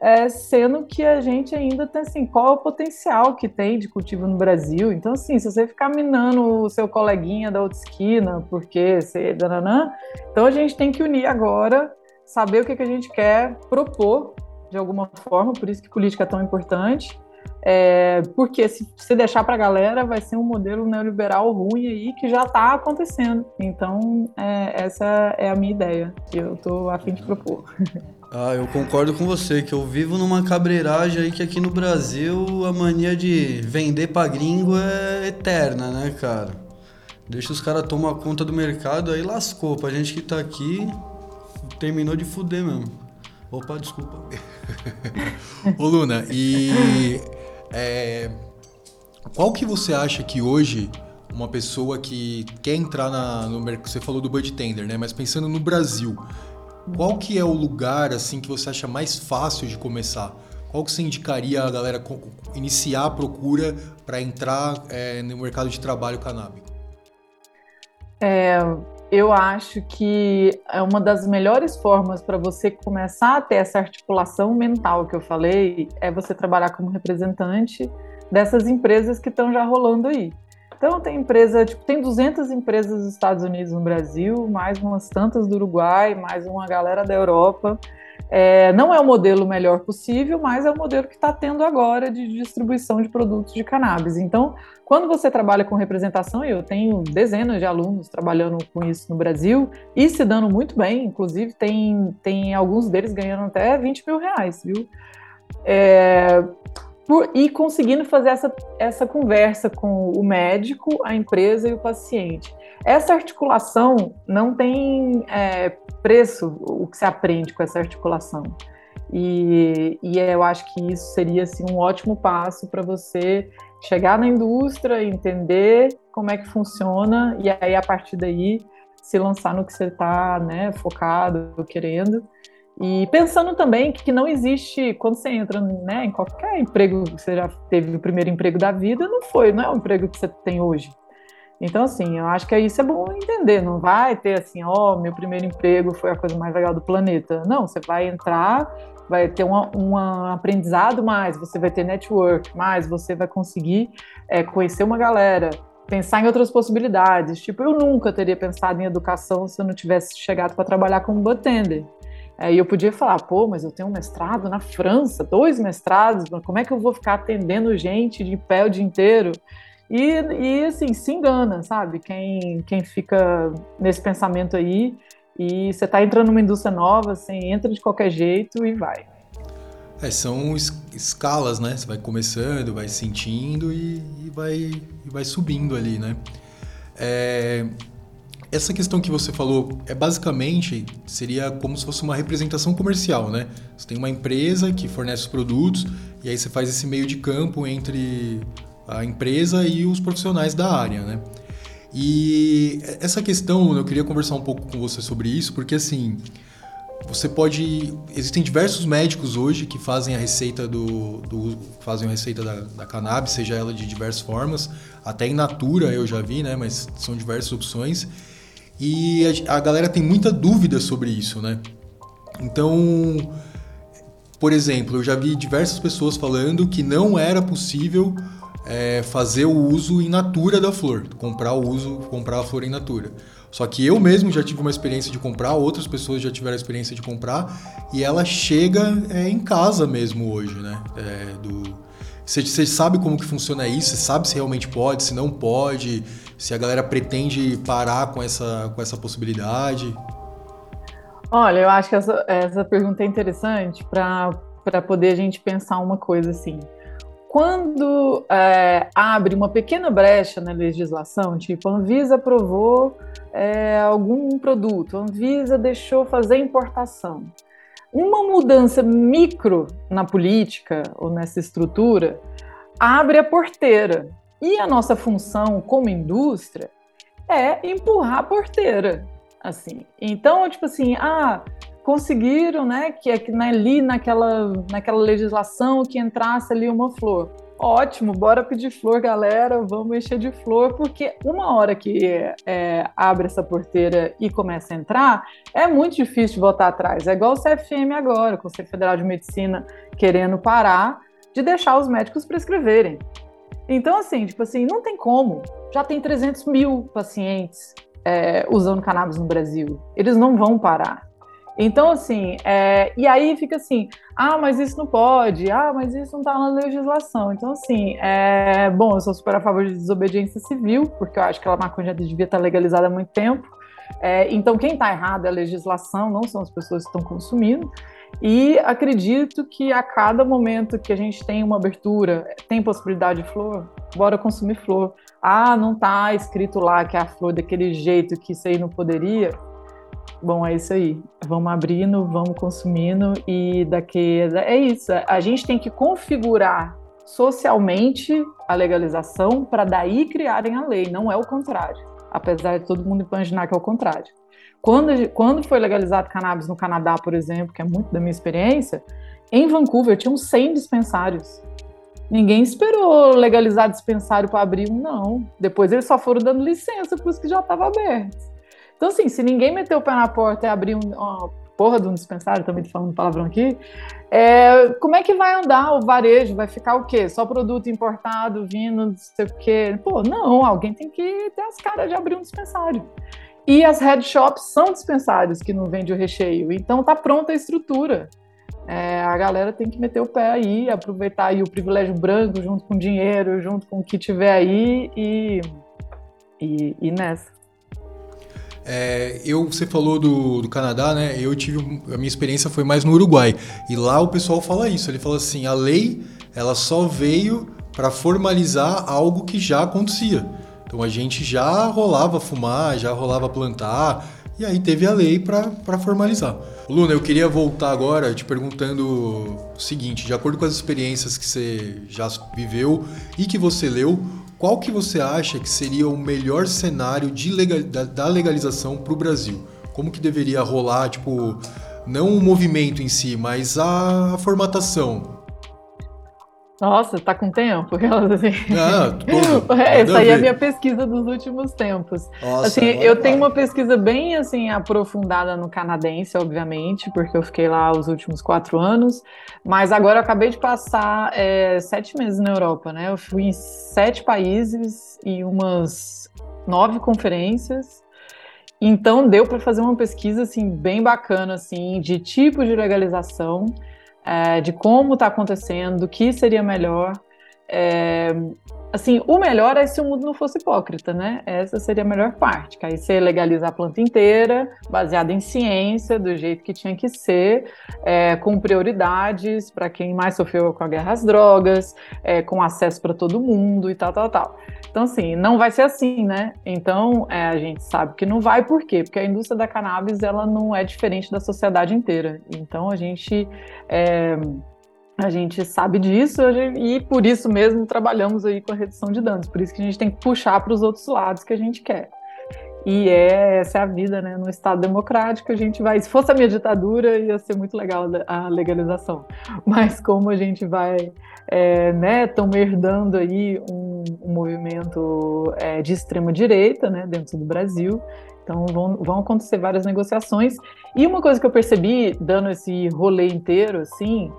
Speaker 4: é, sendo que a gente ainda tem assim, qual é o potencial que tem de cultivo no Brasil? Então, assim, se você ficar minando o seu coleguinha da outra esquina, porque você. Dananã, então a gente tem que unir agora, saber o que, que a gente quer propor de alguma forma, por isso que política é tão importante. É, porque se, se deixar para a galera, vai ser um modelo neoliberal ruim aí que já está acontecendo. Então, é, essa é a minha ideia, que eu estou a fim de propor.
Speaker 5: Ah, eu concordo com você, que eu vivo numa cabreiragem aí que aqui no Brasil a mania de vender pra gringo é eterna, né, cara? Deixa os caras tomar conta do mercado, aí lascou. Pra gente que tá aqui, terminou de fuder mesmo. Opa, desculpa.
Speaker 3: Ô Luna, e é, qual que você acha que hoje uma pessoa que quer entrar na, no mercado, você falou do Bud Tender, né? Mas pensando no Brasil, qual que é o lugar assim que você acha mais fácil de começar? Qual que você indicaria a galera iniciar a procura para entrar é, no mercado de trabalho canábico?
Speaker 4: É, eu acho que é uma das melhores formas para você começar a ter essa articulação mental que eu falei é você trabalhar como representante dessas empresas que estão já rolando aí. Então tem empresa, tipo, tem 200 empresas dos Estados Unidos no Brasil, mais umas tantas do Uruguai, mais uma galera da Europa. É, não é o modelo melhor possível, mas é o modelo que está tendo agora de distribuição de produtos de cannabis. Então, quando você trabalha com representação, eu tenho dezenas de alunos trabalhando com isso no Brasil e se dando muito bem, inclusive tem, tem alguns deles ganhando até 20 mil reais, viu? É, por, e conseguindo fazer essa, essa conversa com o médico, a empresa e o paciente. Essa articulação não tem é, preço, o que se aprende com essa articulação. E, e eu acho que isso seria assim, um ótimo passo para você chegar na indústria, entender como é que funciona e aí a partir daí se lançar no que você está né, focado, querendo. E pensando também que não existe, quando você entra né, em qualquer emprego você já teve o primeiro emprego da vida, não foi, não é o emprego que você tem hoje. Então, assim, eu acho que isso é bom entender. Não vai ter assim, ó, oh, meu primeiro emprego foi a coisa mais legal do planeta. Não, você vai entrar, vai ter um, um aprendizado mais, você vai ter network mais, você vai conseguir é, conhecer uma galera, pensar em outras possibilidades. Tipo, eu nunca teria pensado em educação se eu não tivesse chegado para trabalhar como bartender. É, e eu podia falar, pô, mas eu tenho um mestrado na França, dois mestrados, como é que eu vou ficar atendendo gente de pé o dia inteiro? E, e assim, se engana, sabe? Quem, quem fica nesse pensamento aí e você está entrando numa indústria nova, você entra de qualquer jeito e vai.
Speaker 3: É, são es escalas, né? Você vai começando, vai sentindo e, e, vai, e vai subindo ali, né? É, essa questão que você falou é basicamente seria como se fosse uma representação comercial, né? Você tem uma empresa que fornece os produtos e aí você faz esse meio de campo entre a empresa e os profissionais da área, né? E essa questão eu queria conversar um pouco com você sobre isso, porque assim você pode existem diversos médicos hoje que fazem a receita do, do fazem a receita da, da cannabis, seja ela de diversas formas, até em natura eu já vi, né? Mas são diversas opções. E a, a galera tem muita dúvida sobre isso, né? Então, por exemplo, eu já vi diversas pessoas falando que não era possível é, fazer o uso in natura da flor, comprar o uso, comprar a flor in natura. Só que eu mesmo já tive uma experiência de comprar, outras pessoas já tiveram a experiência de comprar e ela chega é, em casa mesmo hoje, né? É, do... Você, sabe como que funciona isso? Você sabe se realmente pode, se não pode? Se a galera pretende parar com essa, com essa possibilidade?
Speaker 4: Olha, eu acho que essa, essa pergunta é interessante para poder a gente pensar uma coisa assim. Quando é, abre uma pequena brecha na legislação, tipo, a Anvisa aprovou é, algum produto, a Anvisa deixou fazer importação. Uma mudança micro na política ou nessa estrutura abre a porteira. E a nossa função como indústria é empurrar a porteira assim. Então, tipo assim, ah, conseguiram, né, que, né, ali naquela, naquela legislação que entrasse ali uma flor. Ótimo, bora pedir flor, galera, vamos encher de flor, porque uma hora que é, abre essa porteira e começa a entrar, é muito difícil voltar atrás. É igual o CFM agora, o Conselho Federal de Medicina querendo parar de deixar os médicos prescreverem. Então, assim, tipo assim, não tem como. Já tem 300 mil pacientes é, usando cannabis no Brasil. Eles não vão parar. Então, assim, é, e aí fica assim, ah, mas isso não pode, ah, mas isso não está na legislação. Então, assim, é, bom, eu sou super a favor de desobediência civil, porque eu acho que a maconha já devia estar legalizada há muito tempo. É, então, quem está errado é a legislação, não são as pessoas que estão consumindo. E acredito que a cada momento que a gente tem uma abertura, tem possibilidade de flor, bora consumir flor. Ah, não está escrito lá que é a flor daquele jeito que isso aí não poderia. Bom, é isso aí. Vamos abrindo, vamos consumindo e daqui é isso. A gente tem que configurar socialmente a legalização para daí criarem a lei, não é o contrário. Apesar de todo mundo imaginar que é o contrário. Quando, quando foi legalizado cannabis no Canadá, por exemplo, que é muito da minha experiência, em Vancouver tinham 100 dispensários. Ninguém esperou legalizar dispensário para abrir um, não. Depois eles só foram dando licença para os que já estavam abertos. Então, assim, se ninguém meter o pé na porta e abrir um, uma porra de um dispensário, também falando palavrão aqui, é, como é que vai andar o varejo? Vai ficar o quê? Só produto importado, vindo, não sei o quê? Pô, não, alguém tem que ter as caras de abrir um dispensário. E as head shops são dispensários que não vende o recheio, então tá pronta a estrutura. É, a galera tem que meter o pé aí, aproveitar aí o privilégio branco junto com o dinheiro, junto com o que tiver aí e, e, e nessa.
Speaker 3: É, eu, você falou do, do Canadá, né? Eu tive a minha experiência foi mais no Uruguai e lá o pessoal fala isso. Ele fala assim, a lei ela só veio para formalizar algo que já acontecia. Então a gente já rolava fumar, já rolava plantar e aí teve a lei para formalizar. Luna, eu queria voltar agora te perguntando o seguinte: de acordo com as experiências que você já viveu e que você leu, qual que você acha que seria o melhor cenário de legal, da, da legalização para o Brasil? Como que deveria rolar, tipo, não o movimento em si, mas a, a formatação?
Speaker 4: Nossa, tá com tempo?
Speaker 3: Assim. Ah,
Speaker 4: tudo. Essa aí é a minha pesquisa dos últimos tempos. Nossa, assim, eu vai. tenho uma pesquisa bem assim aprofundada no canadense, obviamente, porque eu fiquei lá os últimos quatro anos. Mas agora eu acabei de passar é, sete meses na Europa, né? Eu fui em sete países e umas nove conferências. Então deu para fazer uma pesquisa assim bem bacana assim de tipo de legalização é, de como está acontecendo, o que seria melhor. É, assim, o melhor é se o mundo não fosse hipócrita, né? Essa seria a melhor parte, que aí você legaliza a planta inteira, baseada em ciência, do jeito que tinha que ser, é, com prioridades para quem mais sofreu com a guerra às drogas, é, com acesso para todo mundo e tal, tal, tal. Então, assim, não vai ser assim, né? Então, é, a gente sabe que não vai, por quê? Porque a indústria da cannabis, ela não é diferente da sociedade inteira. Então, a gente... A gente sabe disso e por isso mesmo trabalhamos aí com a redução de danos. Por isso que a gente tem que puxar para os outros lados que a gente quer. E é, essa é a vida, né? No Estado democrático, a gente vai. Se fosse a minha ditadura, ia ser muito legal a legalização. Mas como a gente vai, é, né? Estão herdando aí um, um movimento é, de extrema direita, né? Dentro do Brasil. Então vão, vão acontecer várias negociações. E uma coisa que eu percebi, dando esse rolê inteiro, assim,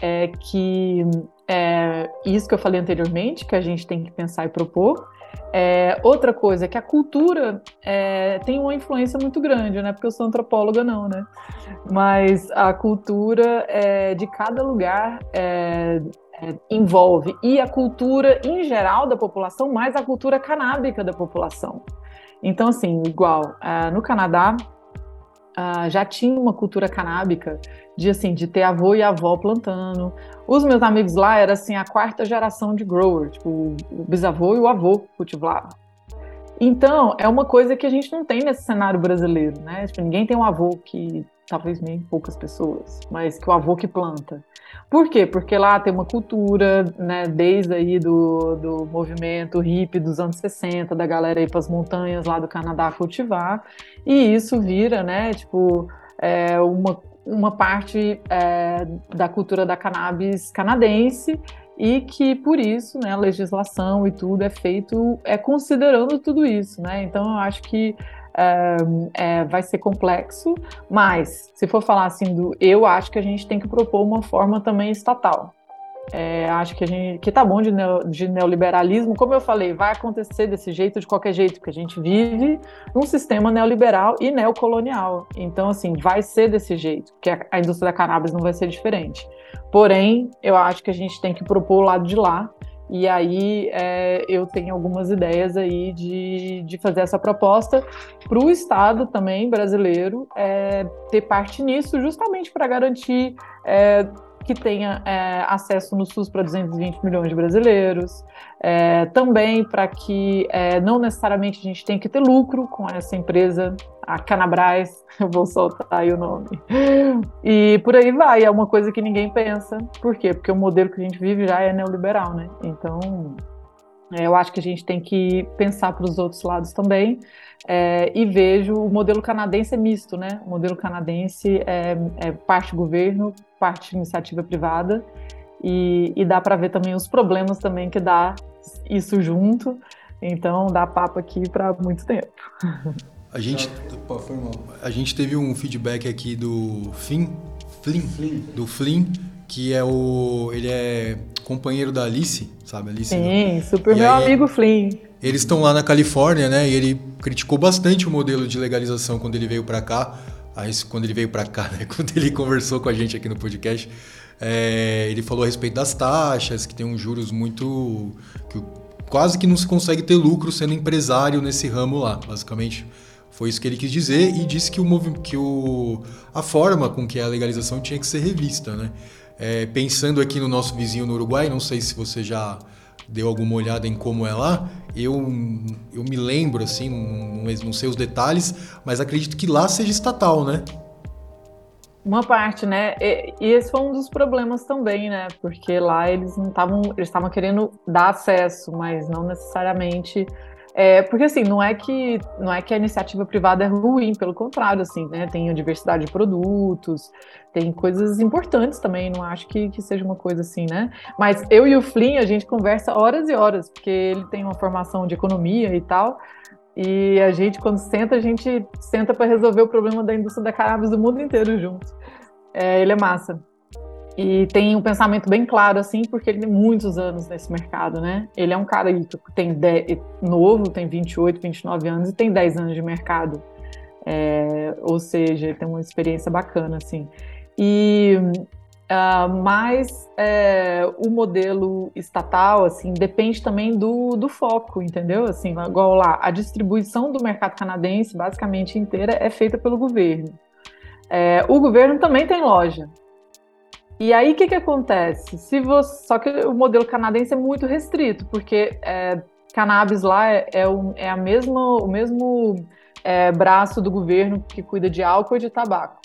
Speaker 4: é que é, isso que eu falei anteriormente, que a gente tem que pensar e propor. É, outra coisa é que a cultura é, tem uma influência muito grande, né? Porque eu sou antropóloga, não, né? Mas a cultura é, de cada lugar é, é, envolve e a cultura em geral da população, mais a cultura canábica da população. Então, assim, igual no Canadá uh, já tinha uma cultura canábica de assim de ter avô e avó plantando. Os meus amigos lá era assim a quarta geração de grower, tipo o bisavô e o avô cultivavam. Então, é uma coisa que a gente não tem nesse cenário brasileiro, né? Tipo, ninguém tem um avô que, talvez nem poucas pessoas, mas que o avô que planta. Por quê? Porque lá tem uma cultura, né, desde aí do, do movimento hippie dos anos 60, da galera ir para as montanhas lá do Canadá cultivar, e isso vira, né, tipo, é, uma, uma parte é, da cultura da cannabis canadense, e que por isso, né, a legislação e tudo é feito é considerando tudo isso, né? Então eu acho que é, é, vai ser complexo, mas se for falar assim do, eu acho que a gente tem que propor uma forma também estatal. É, acho que a gente que tá bom de, neo, de, neoliberalismo, como eu falei, vai acontecer desse jeito de qualquer jeito, porque a gente vive num sistema neoliberal e neocolonial. Então, assim, vai ser desse jeito, porque a, a indústria da cannabis não vai ser diferente. Porém, eu acho que a gente tem que propor o lado de lá e aí é, eu tenho algumas ideias aí de, de fazer essa proposta para o Estado também brasileiro é, ter parte nisso, justamente para garantir é, que tenha é, acesso no SUS para 220 milhões de brasileiros, é, também para que é, não necessariamente a gente tenha que ter lucro com essa empresa, a Canabras, eu vou soltar aí o nome. E por aí vai, é uma coisa que ninguém pensa. Por quê? Porque o modelo que a gente vive já é neoliberal, né? Então, eu acho que a gente tem que pensar para os outros lados também. É, e vejo o modelo canadense é misto, né? O modelo canadense é, é parte governo, parte iniciativa privada, e, e dá para ver também os problemas também que dá isso junto. Então dá papo aqui para muito tempo.
Speaker 3: A gente, a gente teve um feedback aqui do Flynn, Flynn, Flynn, do Flynn, que é o. Ele é companheiro da Alice, sabe? Alice,
Speaker 4: Sim, né? super e meu aí, amigo Flynn.
Speaker 3: Eles estão lá na Califórnia, né? E ele criticou bastante o modelo de legalização quando ele veio para cá. Aí, quando ele veio para cá, né? Quando ele conversou com a gente aqui no podcast, é, ele falou a respeito das taxas, que tem uns juros muito. que quase que não se consegue ter lucro sendo empresário nesse ramo lá, basicamente. Foi isso que ele quis dizer e disse que, o, que o, a forma com que a legalização tinha que ser revista, né? É, pensando aqui no nosso vizinho no Uruguai, não sei se você já deu alguma olhada em como é lá, eu, eu me lembro, assim, não, não sei os detalhes, mas acredito que lá seja estatal, né?
Speaker 4: Uma parte, né? E, e, esse foi um dos problemas também, né? Porque lá eles não estavam, eles estavam querendo dar acesso, mas não necessariamente é, porque assim, não é que não é que a iniciativa privada é ruim, pelo contrário, assim, né? Tem diversidade de produtos, tem coisas importantes também, não acho que, que seja uma coisa assim, né? Mas eu e o Flynn, a gente conversa horas e horas, porque ele tem uma formação de economia e tal. E a gente, quando senta, a gente senta para resolver o problema da indústria da cannabis do mundo inteiro junto. É, ele é massa e tem um pensamento bem claro, assim, porque ele tem muitos anos nesse mercado, né? Ele é um cara que tem 10, novo, tem 28, 29 anos e tem 10 anos de mercado. É, ou seja, ele tem uma experiência bacana, assim. E uh, mas é, o modelo estatal, assim, depende também do, do foco, entendeu? Assim, igual lá, a distribuição do mercado canadense, basicamente inteira, é feita pelo governo. É, o governo também tem loja, e aí, o que, que acontece? Se você, só que o modelo canadense é muito restrito, porque é, cannabis lá é, é, o, é a mesma, o mesmo é, braço do governo que cuida de álcool e de tabaco.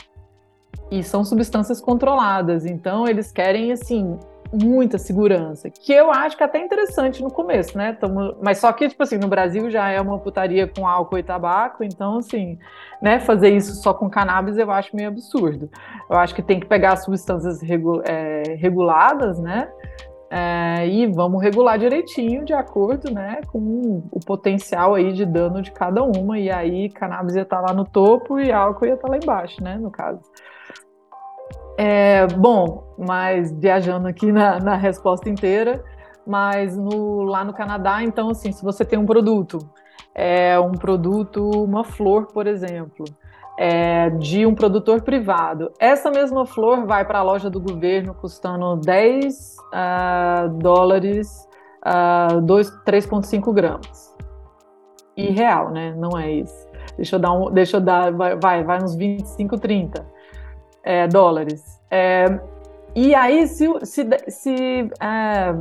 Speaker 4: E são substâncias controladas, então eles querem, assim, muita segurança, que eu acho que é até interessante no começo, né? Tamo, mas só que, tipo assim, no Brasil já é uma putaria com álcool e tabaco, então, assim, né, fazer isso só com cannabis eu acho meio absurdo. Eu acho que tem que pegar substâncias regu é, reguladas, né? É, e vamos regular direitinho de acordo né, com o potencial aí de dano de cada uma, e aí cannabis ia estar tá lá no topo e álcool ia estar tá lá embaixo, né, no caso. É, bom, mas viajando aqui na, na resposta inteira, mas no, lá no Canadá, então, assim, se você tem um produto, é um produto, uma flor, por exemplo, é, de um produtor privado. Essa mesma flor vai para a loja do governo custando 10 uh, dólares, uh, 3,5 gramas. E real, né? Não é isso. Deixa eu dar um. Deixa eu dar. Vai, vai uns 25, 30 é, dólares. É, e aí, se, se, se, é,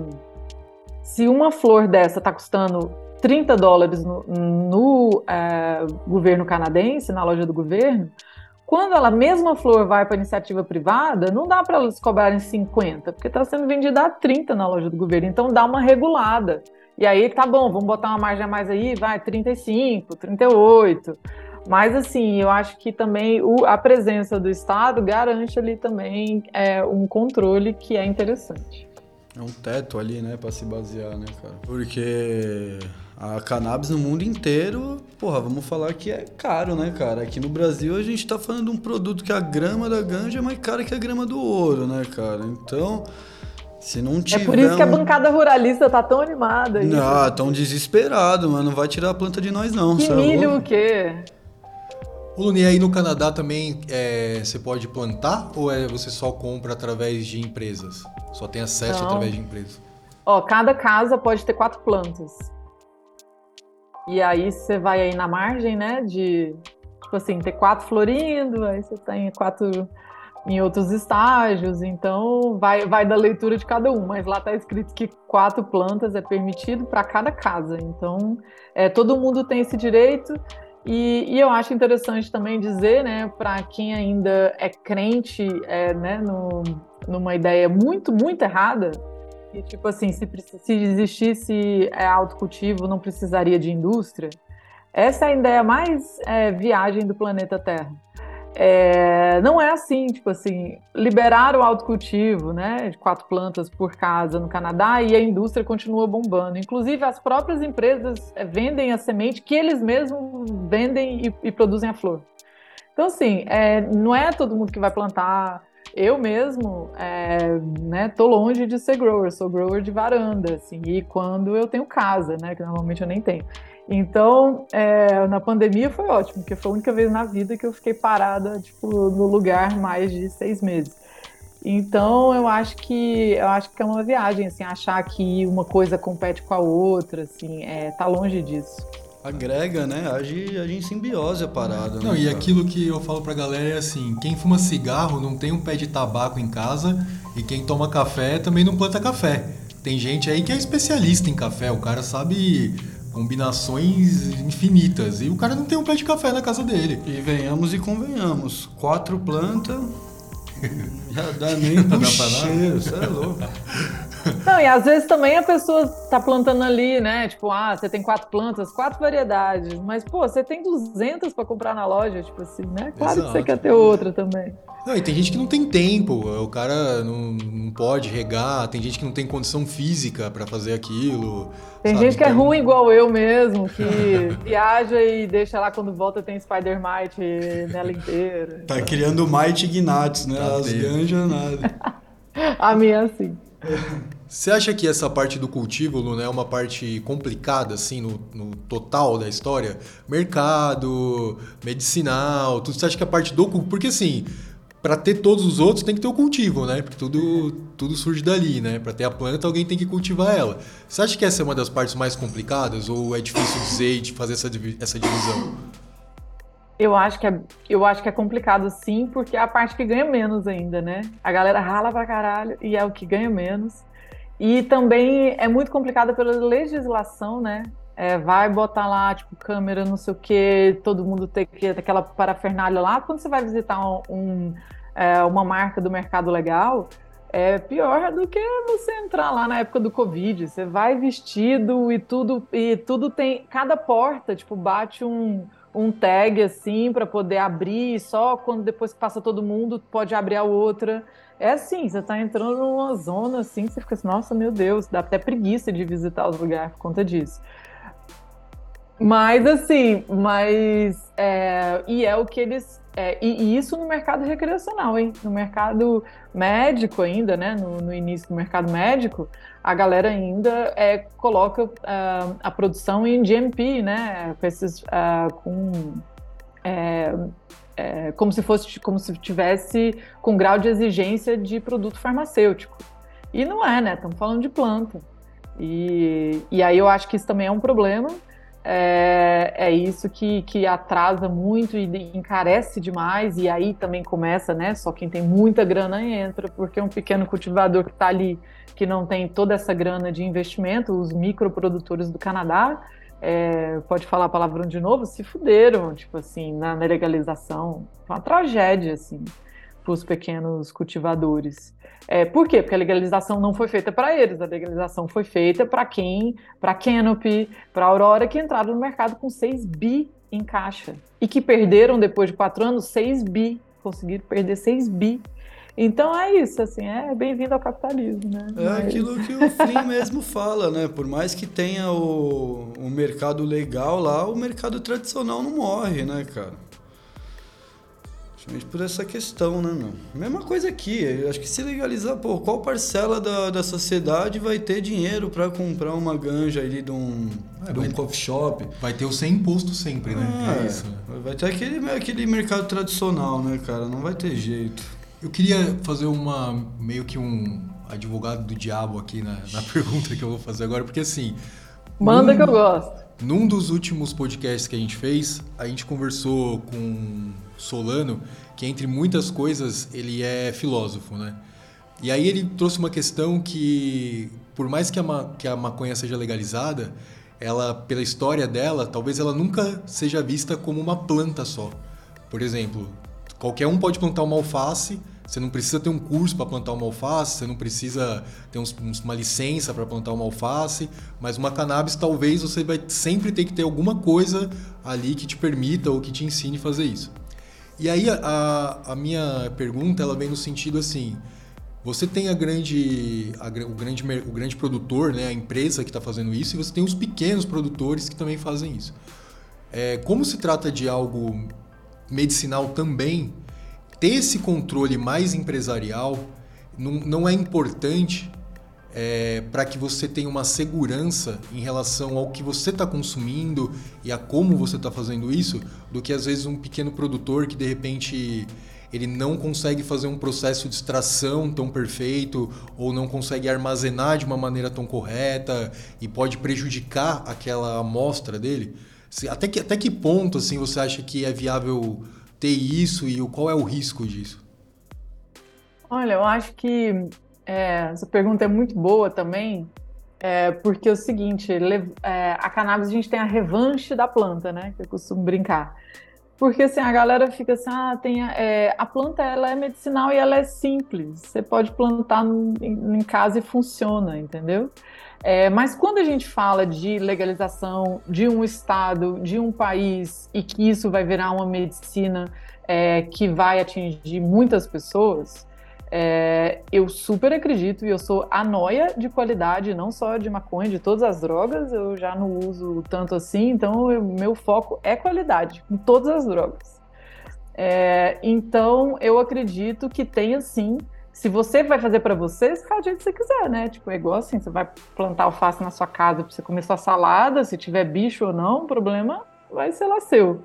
Speaker 4: se uma flor dessa está custando 30 dólares no, no é, governo canadense, na loja do governo, quando ela mesma flor vai para iniciativa privada, não dá para elas cobrarem 50, porque está sendo vendida a 30 na loja do governo. Então dá uma regulada. E aí tá bom, vamos botar uma margem a mais aí, vai 35, 38. Mas assim, eu acho que também o, a presença do Estado garante ali também é, um controle que é interessante.
Speaker 5: É um teto ali, né, para se basear, né, cara? Porque a cannabis no mundo inteiro, porra, vamos falar que é caro, né, cara? Aqui no Brasil a gente tá falando de um produto que a grama da ganja é mais cara que a grama do ouro, né, cara? Então, se não tiver.
Speaker 4: É por isso que a bancada ruralista tá tão animada. Aí.
Speaker 5: Ah, tão desesperado, mas não vai tirar a planta de nós, não.
Speaker 4: Que milho o quê?
Speaker 3: O Luni, aí no Canadá também é, você pode plantar ou é você só compra através de empresas? Só tem acesso através de empresas?
Speaker 4: Ó, cada casa pode ter quatro plantas. E aí você vai aí na margem, né, de, tipo assim, ter quatro florindo, aí você tem quatro em outros estágios, então vai, vai da leitura de cada um, mas lá está escrito que quatro plantas é permitido para cada casa, então é, todo mundo tem esse direito, e, e eu acho interessante também dizer, né, para quem ainda é crente é, né, no, numa ideia muito, muito errada, que, tipo assim, se, se existisse é, autocultivo, não precisaria de indústria. Essa é a ideia mais é, viagem do planeta Terra. É, não é assim, tipo assim, liberar o autocultivo, né, de quatro plantas por casa no Canadá e a indústria continua bombando. Inclusive, as próprias empresas é, vendem a semente que eles mesmos vendem e, e produzem a flor. Então, assim, é, não é todo mundo que vai plantar eu mesmo, é, né, tô longe de ser grower, sou grower de varanda, assim, e quando eu tenho casa, né, que normalmente eu nem tenho. Então, é, na pandemia foi ótimo, porque foi a única vez na vida que eu fiquei parada, tipo, no lugar mais de seis meses. Então, eu acho que eu acho que é uma viagem, assim, achar que uma coisa compete com a outra, assim, é, tá longe disso
Speaker 5: agrega, né? Age, age em simbiose a parada.
Speaker 3: Não,
Speaker 5: né,
Speaker 3: e cara? aquilo que eu falo pra galera é assim: quem fuma cigarro não tem um pé de tabaco em casa e quem toma café também não planta café. Tem gente aí que é especialista em café, o cara sabe combinações infinitas e o cara não tem um pé de café na casa dele.
Speaker 5: E venhamos e convenhamos: quatro plantas. Já dá nem pro cheiro, você é louco.
Speaker 4: Não, e às vezes também a pessoa tá plantando ali, né? Tipo, ah, você tem quatro plantas, quatro variedades, mas pô, você tem 200 para comprar na loja, tipo assim, né? Claro Exato. que você quer ter outra também.
Speaker 3: Não, e tem gente que não tem tempo, o cara não, não pode regar, tem gente que não tem condição física para fazer aquilo.
Speaker 4: Tem sabe? gente que é então ruim igual eu mesmo, que viaja e deixa lá quando volta tem Spider Mite nela inteira.
Speaker 5: Tá criando Might Ignatius, né? Tá As ganjas nada.
Speaker 4: A minha é assim.
Speaker 3: Você acha que essa parte do cultivo, Luna, é uma parte complicada, assim, no, no, total da história? Mercado, medicinal, tudo. Você acha que a parte do... Porque, assim, para ter todos os outros tem que ter o cultivo, né? Porque tudo, tudo surge dali, né? Para ter a planta, alguém tem que cultivar ela. Você acha que essa é uma das partes mais complicadas? Ou é difícil dizer de fazer essa, essa divisão?
Speaker 4: Eu acho, que é, eu acho que é complicado sim, porque é a parte que ganha menos ainda, né? A galera rala pra caralho e é o que ganha menos. E também é muito complicado pela legislação, né? É, vai botar lá, tipo, câmera, não sei o quê, todo mundo tem que aquela parafernália lá. Quando você vai visitar um, um é, uma marca do mercado legal, é pior do que você entrar lá na época do Covid. Você vai vestido e tudo, e tudo tem. Cada porta, tipo, bate um, um tag assim para poder abrir, só quando depois que passa todo mundo pode abrir a outra. É assim, você está entrando numa zona assim, você fica assim, nossa, meu Deus, dá até preguiça de visitar os lugares por conta disso. Mas assim, mas é, e é o que eles é, e, e, isso no mercado recreacional, hein? No mercado médico ainda, né? No, no início do mercado médico, a galera ainda é, coloca uh, a produção em GMP, né? Com esses, uh, com é, é, como se fosse como se tivesse com grau de exigência de produto farmacêutico. E não é, né? Estamos falando de planta. E, e aí eu acho que isso também é um problema. É, é isso que, que atrasa muito e encarece demais, e aí também começa, né? Só quem tem muita grana entra, porque um pequeno cultivador que está ali, que não tem toda essa grana de investimento, os microprodutores do Canadá, é, pode falar palavrão de novo, se fuderam, tipo assim, na, na legalização. Uma tragédia, assim para os pequenos cultivadores. É, por quê? Porque a legalização não foi feita para eles, a legalização foi feita para quem? Para Canopy, para Aurora, que entraram no mercado com 6 bi em caixa e que perderam depois de quatro anos 6 bi, conseguiram perder 6 bi. Então é isso, assim, é bem-vindo ao capitalismo, né?
Speaker 5: É Mas... aquilo que o Flynn mesmo fala, né? Por mais que tenha o, o mercado legal lá, o mercado tradicional não morre, né, cara? Justamente por essa questão, né, meu? Mesma coisa aqui. Eu acho que se legalizar, pô, qual parcela da, da sociedade vai ter dinheiro para comprar uma ganja ali de um, é, de um coffee shop?
Speaker 3: Vai ter o sem imposto sempre, né?
Speaker 5: É, é isso. Vai ter aquele, aquele mercado tradicional, né, cara? Não vai ter jeito.
Speaker 3: Eu queria fazer uma. meio que um advogado do diabo aqui na, na pergunta que eu vou fazer agora, porque assim.
Speaker 4: Manda num, que eu gosto.
Speaker 3: Num dos últimos podcasts que a gente fez, a gente conversou com Solano, que entre muitas coisas ele é filósofo, né? E aí ele trouxe uma questão que, por mais que a, que a maconha seja legalizada, ela, pela história dela, talvez ela nunca seja vista como uma planta só. Por exemplo, qualquer um pode plantar uma alface, você não precisa ter um curso para plantar uma alface, você não precisa ter uns, uma licença para plantar uma alface, mas uma cannabis talvez você vai sempre ter que ter alguma coisa ali que te permita ou que te ensine a fazer isso. E aí a, a minha pergunta ela vem no sentido assim: você tem a grande, a, o, grande, o grande produtor, né, a empresa que está fazendo isso, e você tem os pequenos produtores que também fazem isso. É, como se trata de algo medicinal também, ter esse controle mais empresarial não, não é importante é, para que você tenha uma segurança em relação ao que você está consumindo e a como você está fazendo isso, do que às vezes um pequeno produtor que de repente ele não consegue fazer um processo de extração tão perfeito ou não consegue armazenar de uma maneira tão correta e pode prejudicar aquela amostra dele. Até que, até que ponto assim você acha que é viável ter isso e qual é o risco disso?
Speaker 4: Olha, eu acho que é, essa pergunta é muito boa também, é, porque é o seguinte, é, a cannabis a gente tem a revanche da planta, né? Que eu costumo brincar. Porque assim, a galera fica assim, ah, tem a, é, a planta ela é medicinal e ela é simples. Você pode plantar em, em casa e funciona, entendeu? É, mas quando a gente fala de legalização de um estado, de um país, e que isso vai virar uma medicina é, que vai atingir muitas pessoas, é, eu super acredito e eu sou a noia de qualidade, não só de maconha, de todas as drogas, eu já não uso tanto assim, então eu, meu foco é qualidade, com todas as drogas. É, então eu acredito que tenha sim. Se você vai fazer para você, você faz do jeito que você quiser, né? Tipo, é igual assim, você vai plantar alface na sua casa para você comer sua salada, se tiver bicho ou não, o problema vai ser lá seu.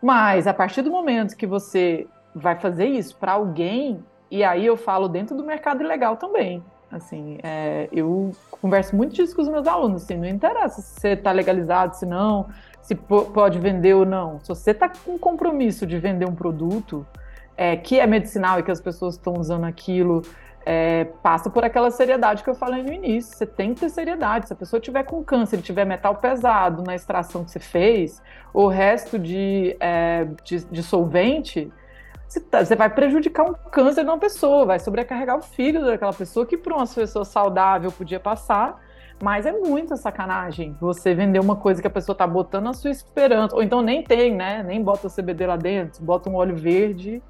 Speaker 4: Mas a partir do momento que você vai fazer isso para alguém, e aí eu falo dentro do mercado ilegal também. Assim, é, eu converso muito disso com os meus alunos. Assim, não interessa se você está legalizado, se não, se pode vender ou não. Se você está com compromisso de vender um produto é, que é medicinal e que as pessoas estão usando aquilo, é, passa por aquela seriedade que eu falei no início. Você tem que ter seriedade. Se a pessoa tiver com câncer, tiver metal pesado na extração que você fez, ou o resto de, é, de, de solvente, Tá, você vai prejudicar um câncer de uma pessoa, vai sobrecarregar o fígado daquela pessoa que para uma pessoa saudável podia passar, mas é muita sacanagem você vender uma coisa que a pessoa está botando a sua esperança, ou então nem tem, né? Nem bota o CBD lá dentro, bota um óleo verde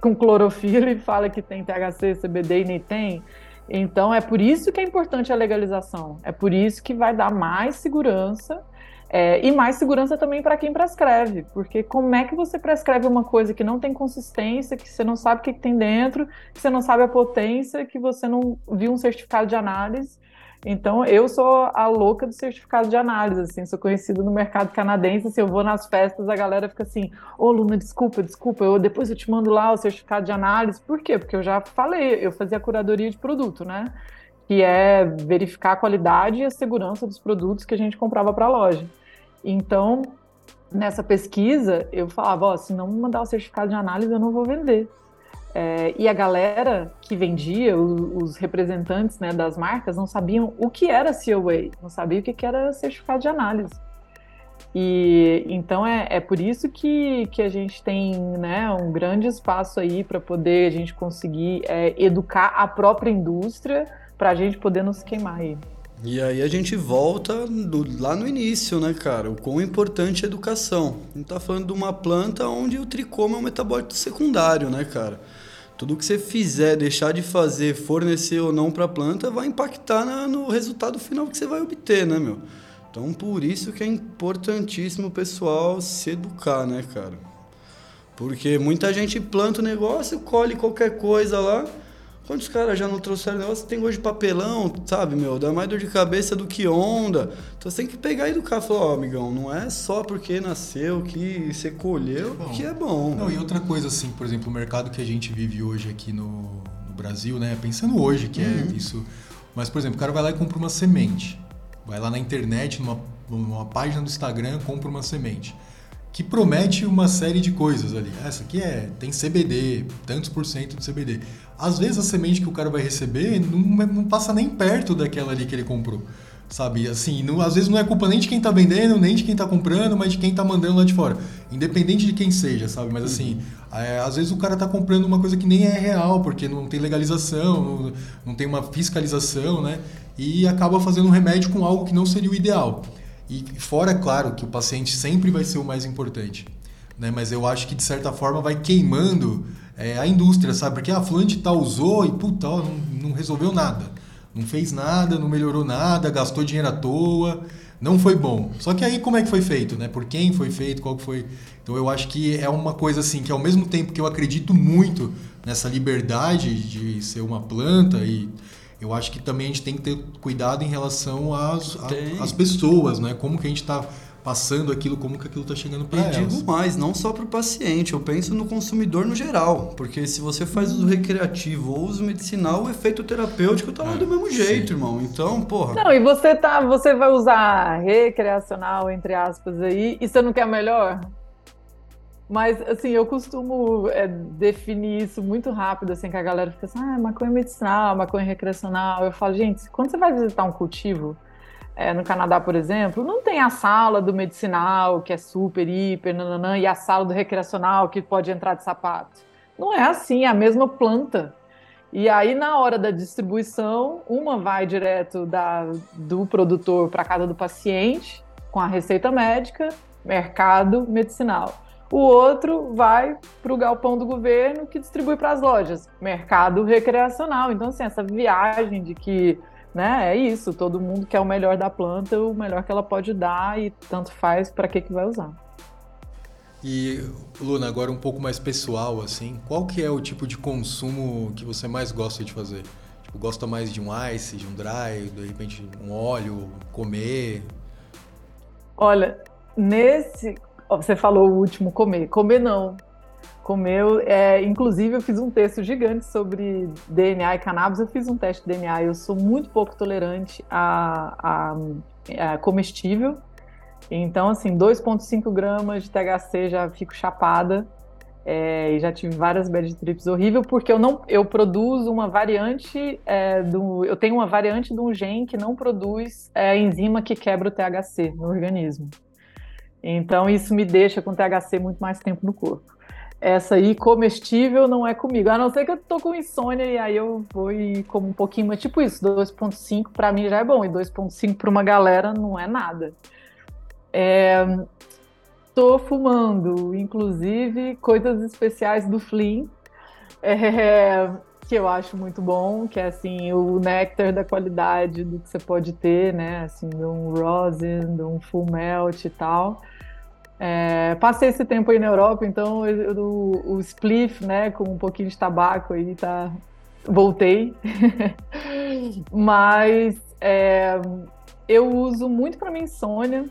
Speaker 4: com clorofila e fala que tem THC, CBD e nem tem. Então é por isso que é importante a legalização, é por isso que vai dar mais segurança é, e mais segurança também para quem prescreve, porque como é que você prescreve uma coisa que não tem consistência, que você não sabe o que, que tem dentro, que você não sabe a potência, que você não viu um certificado de análise. Então, eu sou a louca do certificado de análise, assim, sou conhecida no mercado canadense, se eu vou nas festas, a galera fica assim, ô, Luna, desculpa, desculpa, eu, depois eu te mando lá o certificado de análise. Por quê? Porque eu já falei, eu fazia curadoria de produto, né? Que é verificar a qualidade e a segurança dos produtos que a gente comprava para a loja. Então, nessa pesquisa, eu falava, ó, se não mandar o certificado de análise, eu não vou vender. É, e a galera que vendia, os, representantes né, das marcas, não sabiam o que era COA, não sabiam o que era certificado de análise. E então é, é por isso que, que a gente tem né, um grande espaço aí para poder a gente conseguir é, educar a própria indústria para a gente poder nos queimar aí.
Speaker 5: E aí a gente volta do, lá no início, né, cara? O quão importante é a educação. A gente tá falando de uma planta onde o tricoma é um metabólito secundário, né, cara? Tudo que você fizer, deixar de fazer, fornecer ou não para a planta, vai impactar na, no resultado final que você vai obter, né, meu? Então, por isso que é importantíssimo o pessoal se educar, né, cara? Porque muita gente planta o negócio, colhe qualquer coisa lá, Quantos caras já não trouxeram negócio? Tem gosto de papelão, sabe, meu? Dá mais dor de cabeça do que onda. Então você tem que pegar e educar. Falar, ó, oh, amigão, não é só porque nasceu que você colheu bom. que é bom.
Speaker 3: Não, e outra coisa, assim, por exemplo, o mercado que a gente vive hoje aqui no, no Brasil, né? Pensando hoje que é uhum. é isso. Mas, por exemplo, o cara vai lá e compra uma semente. Vai lá na internet, numa, numa página do Instagram, compra uma semente que promete uma série de coisas ali. Essa aqui é tem CBD, tantos por cento de CBD. Às vezes a semente que o cara vai receber não, não passa nem perto daquela ali que ele comprou. Sabe, assim, não, às vezes não é culpa nem de quem está vendendo, nem de quem está comprando, mas de quem está mandando lá de fora. Independente de quem seja, sabe? Mas assim, é, às vezes o cara está comprando uma coisa que nem é real, porque não tem legalização, não, não tem uma fiscalização, né? E acaba fazendo um remédio com algo que não seria o ideal. E fora, claro, que o paciente sempre vai ser o mais importante. Né? Mas eu acho que, de certa forma, vai queimando é, a indústria, sabe? Porque a ah, tal usou e, puta, ó, não, não resolveu nada. Não fez nada, não melhorou nada, gastou dinheiro à toa, não foi bom. Só que aí como é que foi feito, né? Por quem foi feito, qual foi... Então eu acho que é uma coisa assim, que ao mesmo tempo que eu acredito muito nessa liberdade de ser uma planta e eu acho que também a gente tem que ter cuidado em relação às, às pessoas, né? Como que a gente está passando aquilo, como que aquilo está chegando para elas.
Speaker 5: E digo mais, não só para o paciente, eu penso no consumidor no geral, porque se você faz uso recreativo ou uso medicinal, o efeito terapêutico está lá é, do mesmo jeito, sim. irmão. Então, porra.
Speaker 4: Não, e você tá, você vai usar recreacional entre aspas aí, e você não quer melhor? Mas, assim, eu costumo é, definir isso muito rápido, assim, que a galera fica assim, ah, maconha medicinal, maconha recreacional. Eu falo, gente, quando você vai visitar um cultivo, é, no Canadá, por exemplo, não tem a sala do medicinal, que é super, hiper, nananã, e a sala do recreacional, que pode entrar de sapato. Não é assim, é a mesma planta. E aí, na hora da distribuição, uma vai direto da, do produtor para casa do paciente, com a receita médica, mercado medicinal o outro vai para o galpão do governo que distribui para as lojas, mercado recreacional. Então, assim, essa viagem de que né, é isso, todo mundo quer o melhor da planta, o melhor que ela pode dar e tanto faz para que, que vai usar.
Speaker 3: E, Luna, agora um pouco mais pessoal, assim, qual que é o tipo de consumo que você mais gosta de fazer? Tipo, gosta mais de um ice, de um dry, de repente um óleo, comer?
Speaker 4: Olha, nesse, você falou o último, comer. Comer não. Comer, é, inclusive eu fiz um texto gigante sobre DNA e cannabis. Eu fiz um teste de DNA. Eu sou muito pouco tolerante a, a, a comestível. Então, assim, 2,5 gramas de THC já fico chapada. É, e já tive várias bad trips horrível porque eu não eu produzo uma variante é, do eu tenho uma variante de um gene que não produz é, a enzima que quebra o THC no organismo. Então, isso me deixa com THC muito mais tempo no corpo. Essa aí, comestível, não é comigo. A não ser que eu tô com insônia e aí eu vou e como um pouquinho, mas tipo isso, 2,5 para mim já é bom, e 2,5 para uma galera não é nada. É, tô fumando, inclusive, coisas especiais do Fleam, é, que eu acho muito bom, que é assim, o néctar da qualidade do que você pode ter, né? Assim, de um rosin, de um full melt e tal. É, passei esse tempo aí na Europa, então eu, o, o spliff, né, com um pouquinho de tabaco aí, tá, voltei. Mas é, eu uso muito para minha insônia.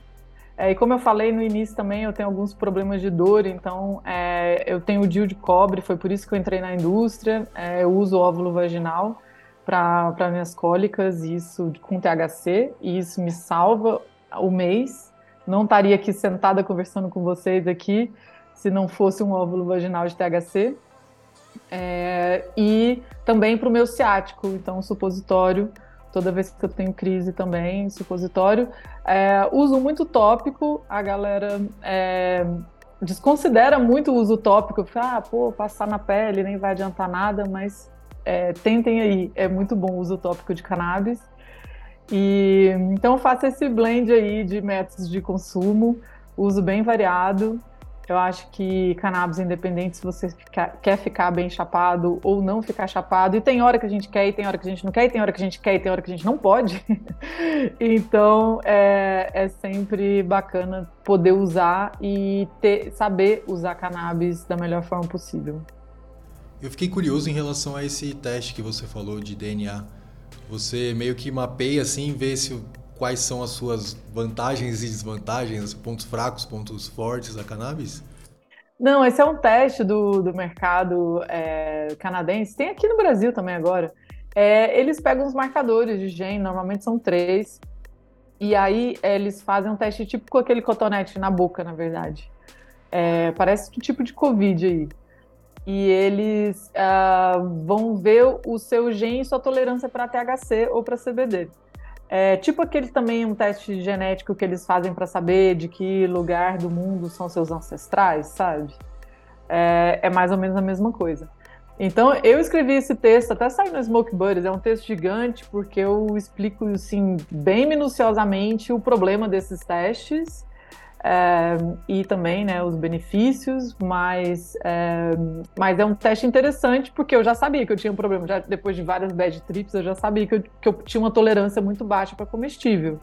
Speaker 4: É, e como eu falei no início também, eu tenho alguns problemas de dor, então é, eu tenho o DIU de cobre, foi por isso que eu entrei na indústria. É, eu uso óvulo vaginal para minhas cólicas, isso com THC, e isso me salva o mês. Não estaria aqui sentada conversando com vocês aqui se não fosse um óvulo vaginal de THC. É, e também para o meu ciático, então supositório toda vez que eu tenho crise também, supositório. É, uso muito tópico, a galera é, desconsidera muito o uso tópico, ah, pô, passar na pele nem vai adiantar nada, mas é, tentem aí, é muito bom o uso tópico de cannabis. E então faço esse blend aí de métodos de consumo, uso bem variado. Eu acho que cannabis, independente se você quer ficar bem chapado ou não ficar chapado, e tem hora que a gente quer, e tem hora que a gente não quer, e tem hora que a gente quer, e tem hora que a gente não pode. então é, é, sempre bacana poder usar e ter, saber usar cannabis da melhor forma possível.
Speaker 3: Eu fiquei curioso em relação a esse teste que você falou de DNA. Você meio que mapeia assim, vê se quais são as suas vantagens e desvantagens, pontos fracos, pontos fortes da cannabis?
Speaker 4: Não, esse é um teste do, do mercado é, canadense. Tem aqui no Brasil também agora. É, eles pegam os marcadores de gene, normalmente são três, e aí é, eles fazem um teste tipo com aquele cotonete na boca, na verdade. É, parece um tipo de Covid aí. E eles uh, vão ver o seu gene e sua tolerância para THC ou para CBD. É, tipo aquele também um teste genético que eles fazem para saber de que lugar do mundo são seus ancestrais, sabe? É, é, mais ou menos a mesma coisa. Então eu escrevi esse texto, até saiu no Smoke Buddies, é um texto gigante porque eu explico assim bem minuciosamente o problema desses testes é, e também né, os benefícios, mas é, mas é um teste interessante porque eu já sabia que eu tinha um problema, já depois de várias bad trips eu já sabia que eu, que eu tinha uma tolerância muito baixa para comestível.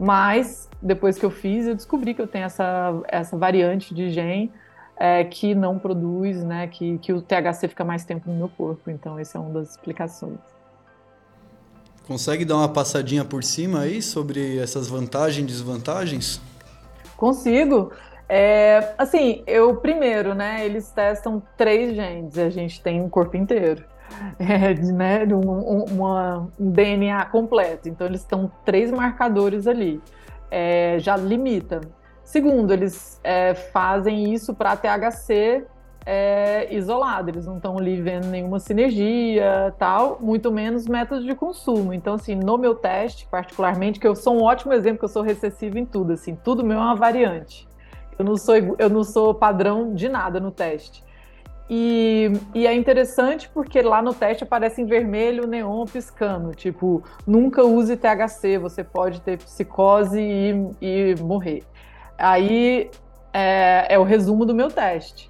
Speaker 4: Mas depois que eu fiz, eu descobri que eu tenho essa, essa variante de gene é, que não produz, né, que, que o THC fica mais tempo no meu corpo. Então, essa é uma das explicações.
Speaker 5: Consegue dar uma passadinha por cima aí sobre essas vantagens e desvantagens?
Speaker 4: Consigo. É, assim, eu primeiro, né? Eles testam três genes, a gente tem um corpo inteiro. É, né, um, uma, um DNA completo. Então, eles estão três marcadores ali. É, já limita. Segundo, eles é, fazem isso para THC é, isolado, eles não estão ali vendo nenhuma sinergia, tal, muito menos métodos de consumo. Então, assim, no meu teste, particularmente, que eu sou um ótimo exemplo, que eu sou recessivo em tudo, assim, tudo meu é uma variante. Eu não sou, eu não sou padrão de nada no teste. E, e, é interessante porque lá no teste aparece em vermelho neon piscando, tipo, nunca use THC, você pode ter psicose e, e morrer. Aí é, é o resumo do meu teste.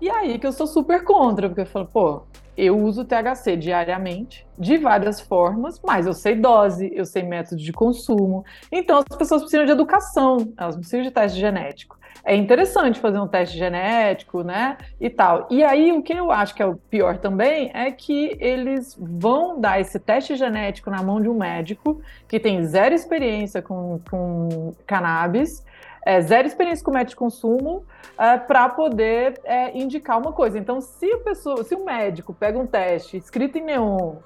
Speaker 4: E aí que eu sou super contra, porque eu falo, pô, eu uso THC diariamente, de várias formas, mas eu sei dose, eu sei método de consumo. Então as pessoas precisam de educação, elas precisam de teste genético. É interessante fazer um teste genético, né? E tal. E aí, o que eu acho que é o pior também é que eles vão dar esse teste genético na mão de um médico que tem zero experiência com, com cannabis é, zero experiência com método de consumo é, para poder é, indicar uma coisa. Então, se pessoa, se o médico pega um teste escrito em neon,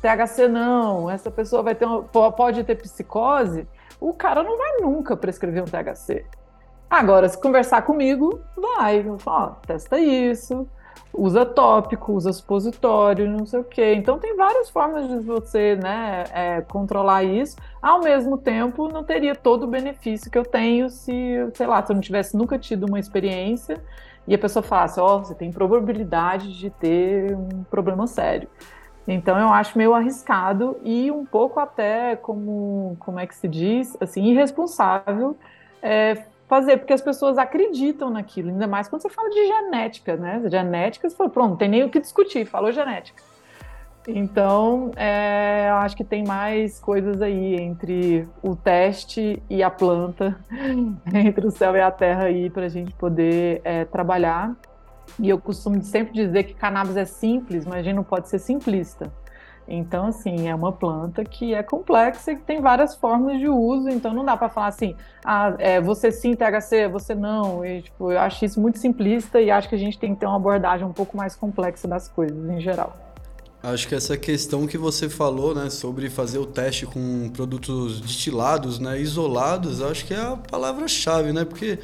Speaker 4: THC não, essa pessoa vai ter uma, pode ter psicose, o cara não vai nunca prescrever um THC. Agora, se conversar comigo, vai. Eu falo, testa isso, usa tópico, usa supositório, não sei o quê. Então tem várias formas de você né, é, controlar isso. Ao mesmo tempo, não teria todo o benefício que eu tenho se, sei lá, se eu não tivesse nunca tido uma experiência e a pessoa falasse, ó, oh, você tem probabilidade de ter um problema sério. Então eu acho meio arriscado e um pouco até como, como é que se diz, assim, irresponsável é, fazer, porque as pessoas acreditam naquilo, ainda mais quando você fala de genética, né? Genética, você fala, pronto, não tem nem o que discutir, falou genética. Então, é, acho que tem mais coisas aí entre o teste e a planta, entre o céu e a terra aí, para a gente poder é, trabalhar. E eu costumo sempre dizer que cannabis é simples, mas a gente não pode ser simplista. Então, assim, é uma planta que é complexa e que tem várias formas de uso, então não dá para falar assim, ah, é, você sim THC, você não. E, tipo, eu acho isso muito simplista e acho que a gente tem que ter uma abordagem um pouco mais complexa das coisas em geral.
Speaker 5: Acho que essa questão que você falou, né, sobre fazer o teste com produtos destilados, né, isolados, acho que é a palavra-chave, né, porque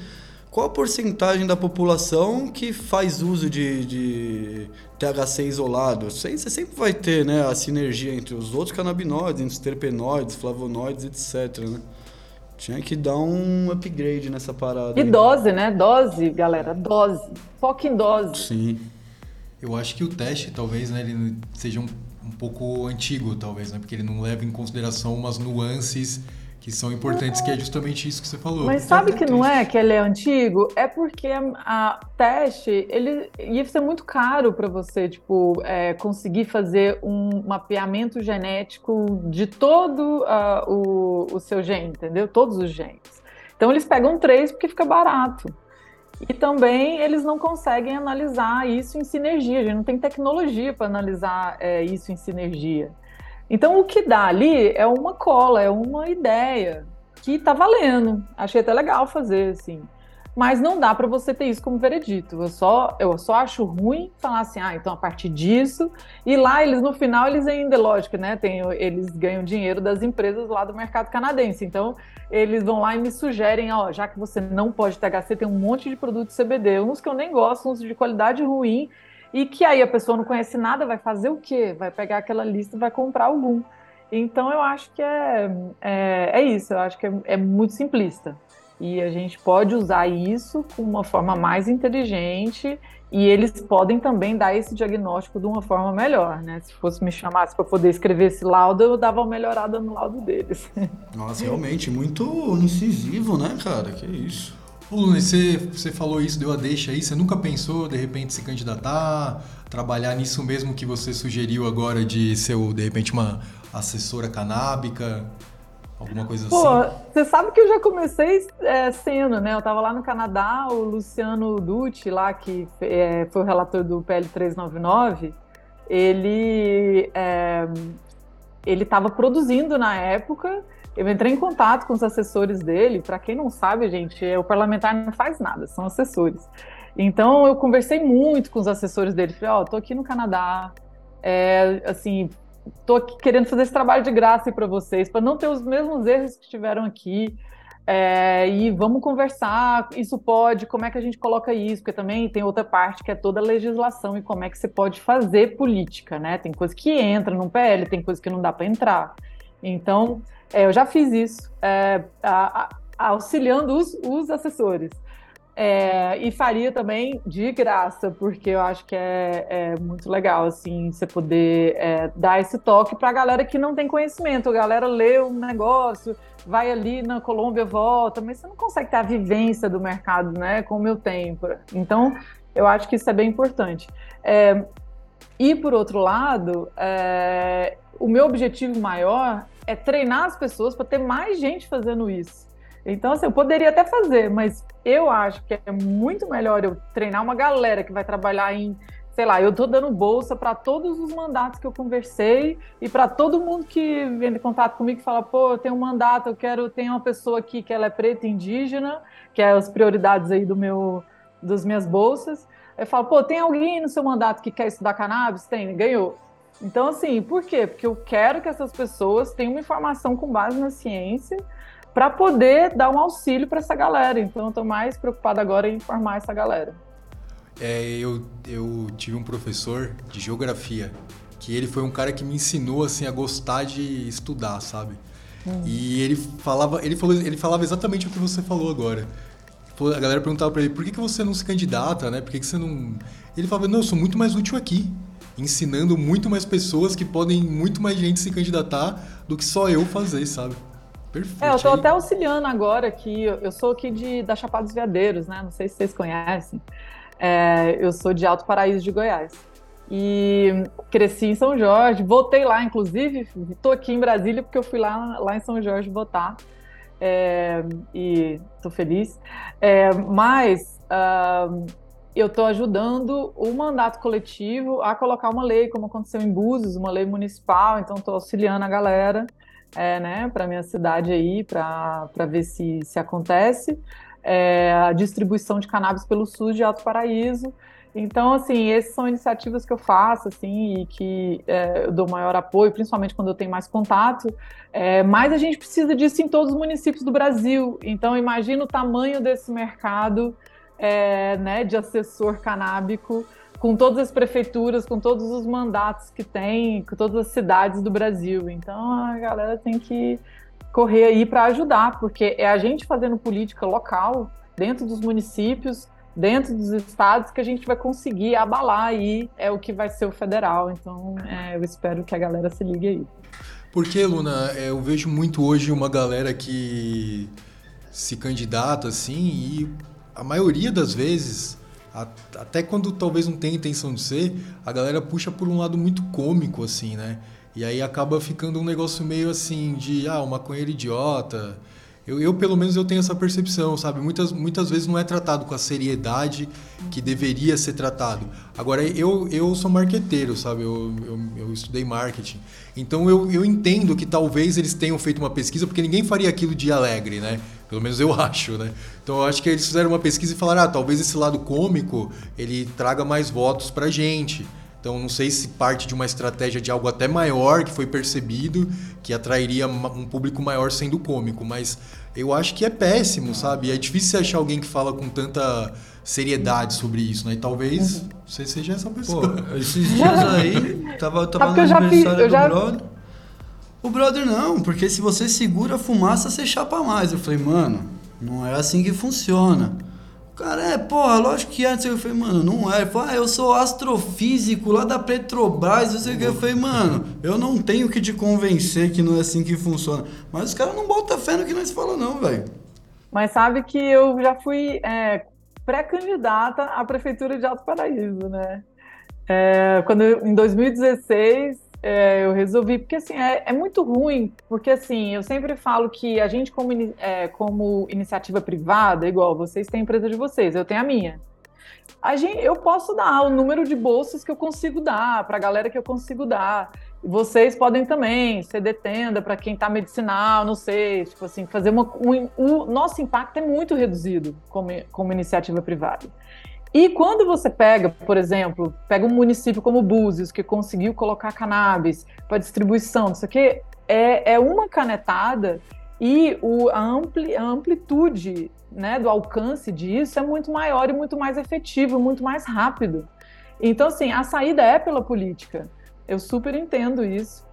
Speaker 5: qual a porcentagem da população que faz uso de, de THC isolado? Você sempre vai ter né, a sinergia entre os outros canabinoides, entre os terpenoides, flavonoides, etc. Né? Tinha que dar um upgrade nessa parada.
Speaker 4: E aí. dose, né? Dose, galera, dose. Foca em dose.
Speaker 5: Sim.
Speaker 3: Eu acho que o teste, talvez, né, ele seja um, um pouco antigo, talvez, né? Porque ele não leva em consideração umas nuances que são importantes, que é justamente isso que você falou.
Speaker 4: Mas sabe que não é que ele é antigo? É porque a, teste, ele ia ser muito caro para você, tipo, é, conseguir fazer um mapeamento genético de todo uh, o, o seu gene, entendeu? Todos os genes. Então eles pegam três porque fica barato. E também eles não conseguem analisar isso em sinergia, a gente não tem tecnologia para analisar é, isso em sinergia. Então, o que dá ali é uma cola, é uma ideia que tá valendo. Achei até legal fazer, assim. Mas não dá para você ter isso como veredito. Eu só, eu só acho ruim falar assim, ah, então a partir disso. E lá eles, no final, eles ainda, lógico, né? Tem, eles ganham dinheiro das empresas lá do mercado canadense. Então, eles vão lá e me sugerem, ó, já que você não pode THC, tem um monte de produtos CBD, uns que eu nem gosto, uns de qualidade ruim e que aí a pessoa não conhece nada, vai fazer o quê? Vai pegar aquela lista e vai comprar algum. Então eu acho que é, é, é isso, eu acho que é, é, muito simplista. E a gente pode usar isso com uma forma mais inteligente e eles podem também dar esse diagnóstico de uma forma melhor, né? Se fosse me chamasse para poder escrever esse laudo, eu dava uma melhorada no laudo deles.
Speaker 5: Nossa, realmente, muito incisivo, né, cara? Que isso.
Speaker 3: Luna, você, você falou isso, deu a deixa aí, você nunca pensou de repente se candidatar, trabalhar nisso mesmo que você sugeriu agora de ser, de repente, uma assessora canábica? Alguma coisa
Speaker 4: Pô,
Speaker 3: assim?
Speaker 4: Você sabe que eu já comecei é, sendo, né? Eu tava lá no Canadá, o Luciano Dutti, lá, que é, foi o relator do PL 399, ele é, ele estava produzindo na época eu entrei em contato com os assessores dele. Para quem não sabe, gente, o parlamentar não faz nada, são assessores. Então eu conversei muito com os assessores dele. Falei, ó, oh, tô aqui no Canadá, é, assim, tô querendo fazer esse trabalho de graça para vocês, para não ter os mesmos erros que tiveram aqui. É, e vamos conversar, isso pode, como é que a gente coloca isso, porque também tem outra parte que é toda a legislação e como é que você pode fazer política, né? Tem coisa que entra no PL, tem coisa que não dá para entrar. Então, é, eu já fiz isso, é, a, a, auxiliando os, os assessores. É, e faria também de graça, porque eu acho que é, é muito legal, assim, você poder é, dar esse toque para a galera que não tem conhecimento. A galera lê um negócio, vai ali na Colômbia, volta, mas você não consegue ter a vivência do mercado, né, como eu tenho. Então, eu acho que isso é bem importante. É, e, por outro lado, é, o meu objetivo maior é treinar as pessoas para ter mais gente fazendo isso. Então, assim, eu poderia até fazer, mas eu acho que é muito melhor eu treinar uma galera que vai trabalhar em, sei lá, eu estou dando bolsa para todos os mandatos que eu conversei e para todo mundo que vem em contato comigo e fala, pô, eu tenho um mandato, eu quero, tem uma pessoa aqui que ela é preta indígena, que é as prioridades aí do meu, das minhas bolsas. Eu falo, pô, tem alguém no seu mandato que quer estudar cannabis? Tem, ganhou. Então, assim, por quê? Porque eu quero que essas pessoas tenham uma informação com base na ciência para poder dar um auxílio para essa galera. Então, eu estou mais preocupada agora em informar essa galera.
Speaker 3: É, eu, eu tive um professor de geografia que ele foi um cara que me ensinou assim a gostar de estudar, sabe? Hum. E ele falava, ele falou, ele falava exatamente o que você falou agora. A galera perguntava para ele por que, que você não se candidata, né? Por que, que você não? Ele falava não, eu sou muito mais útil aqui ensinando muito mais pessoas que podem muito mais gente se candidatar do que só eu fazer, sabe?
Speaker 4: Perfeito. É, eu tô até auxiliando agora aqui. Eu sou aqui de, da Chapada dos Veadeiros, né? Não sei se vocês conhecem. É, eu sou de Alto Paraíso de Goiás. E cresci em São Jorge, voltei lá, inclusive, estou aqui em Brasília porque eu fui lá, lá em São Jorge votar. É, e estou feliz. É, mas uh, eu estou ajudando o mandato coletivo a colocar uma lei, como aconteceu em Búzios, uma lei municipal, então estou auxiliando a galera, é, né, para minha cidade aí, para ver se, se acontece. É, a distribuição de cannabis pelo SUS de Alto Paraíso. Então, assim, essas são iniciativas que eu faço, assim, e que é, eu dou maior apoio, principalmente quando eu tenho mais contato. É, mas a gente precisa disso em todos os municípios do Brasil. Então, imagina o tamanho desse mercado é, né, de assessor canábico, com todas as prefeituras, com todos os mandatos que tem, com todas as cidades do Brasil. Então a galera tem que correr aí para ajudar, porque é a gente fazendo política local, dentro dos municípios, dentro dos estados, que a gente vai conseguir abalar aí é o que vai ser o federal. Então é, eu espero que a galera se ligue aí.
Speaker 3: Porque, Luna, é, eu vejo muito hoje uma galera que se candidata assim e a maioria das vezes, até quando talvez não tenha intenção de ser, a galera puxa por um lado muito cômico, assim, né? E aí acaba ficando um negócio meio assim de, ah, uma maconheiro idiota, eu, eu, pelo menos, eu tenho essa percepção, sabe? Muitas, muitas vezes não é tratado com a seriedade que deveria ser tratado. Agora, eu, eu sou marqueteiro, sabe? Eu, eu, eu estudei marketing. Então, eu, eu entendo que talvez eles tenham feito uma pesquisa, porque ninguém faria aquilo de alegre, né? Pelo menos eu acho, né? Então, eu acho que eles fizeram uma pesquisa e falaram, ah, talvez esse lado cômico, ele traga mais votos pra gente. Então, não sei se parte de uma estratégia de algo até maior que foi percebido, que atrairia um público maior sendo cômico, mas eu acho que é péssimo, sabe? É difícil achar alguém que fala com tanta seriedade sobre isso, né? E talvez uhum. você seja essa pessoa.
Speaker 5: Pô, esses dias aí, tava, tava no aniversário do já... brother. O brother não, porque se você segura a fumaça, você chapa mais. Eu falei, mano, não é assim que funciona. Cara, é, porra, lógico que antes eu falei, mano, não é. Ele falou, ah, eu sou astrofísico lá da Petrobras, não sei o que. Eu falei, mano, eu não tenho que te convencer que não é assim que funciona. Mas os caras não botam fé no que nós falamos, não, velho.
Speaker 4: Mas sabe que eu já fui é, pré-candidata à Prefeitura de Alto Paraíso, né? É, quando em 2016 é, eu resolvi, porque assim, é, é, muito ruim, porque assim, eu sempre falo que a gente, como, é, como iniciativa privada, igual vocês têm a empresa de vocês, eu tenho a minha. A gente, eu posso dar o número de bolsas que eu consigo dar para a galera que eu consigo dar. Vocês podem também ser detenda para quem está medicinal, não sei, tipo assim, fazer uma. Um, o nosso impacto é muito reduzido como, como iniciativa privada. E quando você pega, por exemplo, pega um município como Búzios, que conseguiu colocar cannabis para distribuição, isso aqui é, é uma canetada e o, a, ampli, a amplitude né, do alcance disso é muito maior e muito mais efetivo, muito mais rápido. Então, assim, a saída é pela política. Eu super entendo isso.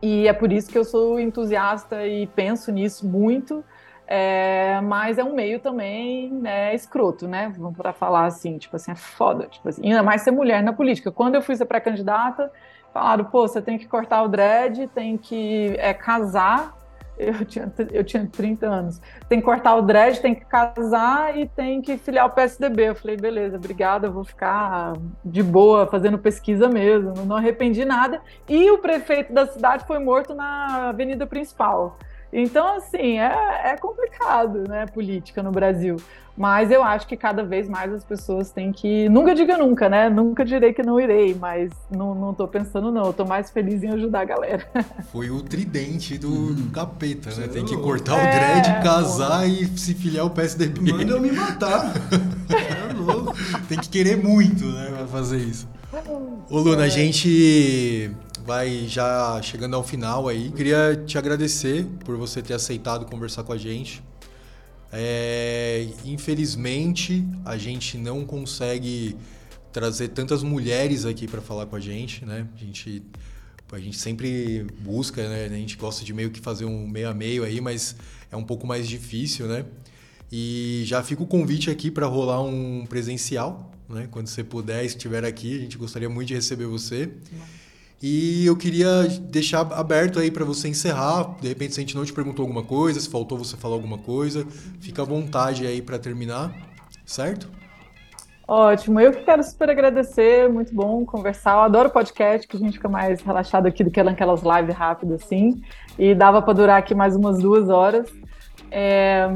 Speaker 4: E é por isso que eu sou entusiasta e penso nisso muito. É, mas é um meio também né, escroto, né? Vamos para falar assim, tipo assim, é foda. Tipo assim, ainda mais ser mulher na política. Quando eu fui ser pré-candidata, falaram, pô, você tem que cortar o dread, tem que é, casar. Eu tinha, eu tinha 30 anos. Tem que cortar o dread, tem que casar e tem que filiar o PSDB. Eu falei, beleza, obrigada, eu vou ficar de boa fazendo pesquisa mesmo. Não arrependi nada. E o prefeito da cidade foi morto na avenida principal. Então, assim, é, é complicado, né, política no Brasil. Mas eu acho que cada vez mais as pessoas têm que. Nunca diga nunca, né? Nunca direi que não irei, mas não, não tô pensando, não. Eu tô mais feliz em ajudar a galera.
Speaker 3: Foi o tridente do, do capeta, né? Tem que cortar é, o dread, casar e se filiar o PSDB.
Speaker 5: Manda eu me matar. é louco.
Speaker 3: Tem que querer muito, né, pra fazer isso. Ô, Luna, é. a gente vai já chegando ao final aí. Queria te agradecer por você ter aceitado conversar com a gente. É, infelizmente, a gente não consegue trazer tantas mulheres aqui para falar com a gente, né? A gente, a gente sempre busca, né? A gente gosta de meio que fazer um meio a meio aí, mas é um pouco mais difícil, né? E já fica o convite aqui para rolar um presencial, né? Quando você puder, estiver aqui, a gente gostaria muito de receber você. E eu queria deixar aberto aí para você encerrar. De repente, se a gente não te perguntou alguma coisa, se faltou você falar alguma coisa, fica à vontade aí para terminar, certo?
Speaker 4: Ótimo, eu que quero super agradecer, muito bom conversar. Eu adoro podcast, que a gente fica mais relaxado aqui do que naquelas lives rápidas assim. E dava para durar aqui mais umas duas horas. É,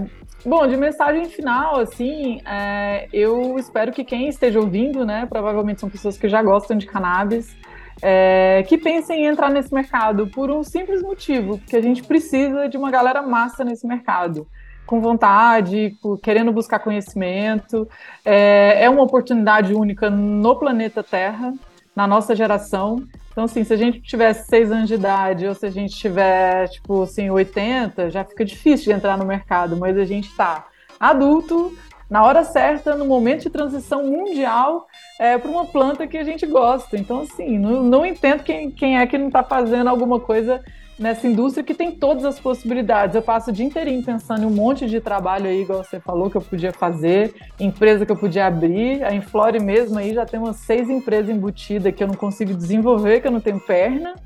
Speaker 4: Bom, de mensagem final, assim, é, eu espero que quem esteja ouvindo, né, provavelmente são pessoas que já gostam de cannabis, é, que pensem em entrar nesse mercado por um simples motivo, que a gente precisa de uma galera massa nesse mercado, com vontade, querendo buscar conhecimento. É, é uma oportunidade única no planeta Terra, na nossa geração. Então, assim, se a gente tivesse seis anos de idade ou se a gente tiver, tipo, assim, 80, já fica difícil de entrar no mercado, mas a gente está adulto, na hora certa, no momento de transição mundial, é, para uma planta que a gente gosta. Então, assim, não, não entendo quem, quem é que não está fazendo alguma coisa nessa indústria que tem todas as possibilidades. Eu passo o dia inteirinho pensando em um monte de trabalho aí, igual você falou, que eu podia fazer, empresa que eu podia abrir. A Inflore mesmo aí já tem umas seis empresas embutidas que eu não consigo desenvolver, que eu não tenho perna.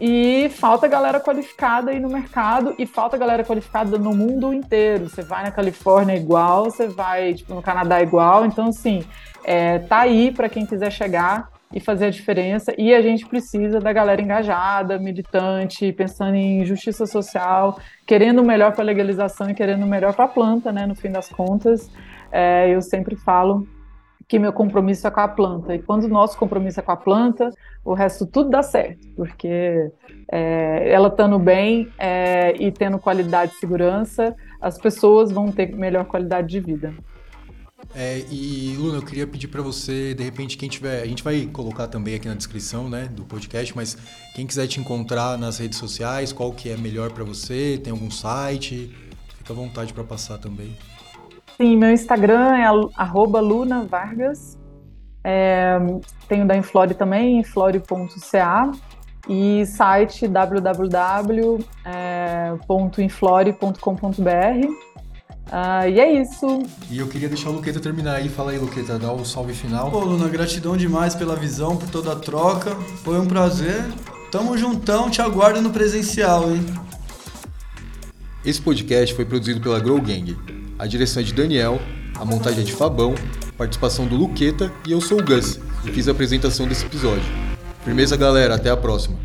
Speaker 4: E falta galera qualificada aí no mercado e falta galera qualificada no mundo inteiro. Você vai na Califórnia igual, você vai tipo, no Canadá igual. Então, assim, é, tá aí para quem quiser chegar e fazer a diferença. E a gente precisa da galera engajada, militante, pensando em justiça social, querendo o melhor para a legalização e querendo o melhor para a planta, né? No fim das contas, é, eu sempre falo que meu compromisso é com a planta. E quando o nosso compromisso é com a planta, o resto tudo dá certo, porque é, ela estando bem é, e tendo qualidade e segurança, as pessoas vão ter melhor qualidade de vida.
Speaker 3: É, e Luna, eu queria pedir para você, de repente, quem tiver, a gente vai colocar também aqui na descrição, né, do podcast, mas quem quiser te encontrar nas redes sociais, qual que é melhor para você? Tem algum site? Fica à vontade para passar também.
Speaker 4: Sim, meu Instagram é @lunavargas. É, tenho da Inflore também, inflore.ca e site www.inflore.com.br Uh, e é isso.
Speaker 3: E eu queria deixar o Luqueta terminar aí. Fala aí, Luqueta, dá o um salve final.
Speaker 5: Pô, Luna, gratidão demais pela visão, por toda a troca. Foi um prazer. Tamo juntão, te aguardo no presencial, hein?
Speaker 3: Esse podcast foi produzido pela Grow Gang. A direção é de Daniel, a montagem é de Fabão, participação do Luqueta e eu sou o Gus, e fiz a apresentação desse episódio. Firmeza, galera, até a próxima.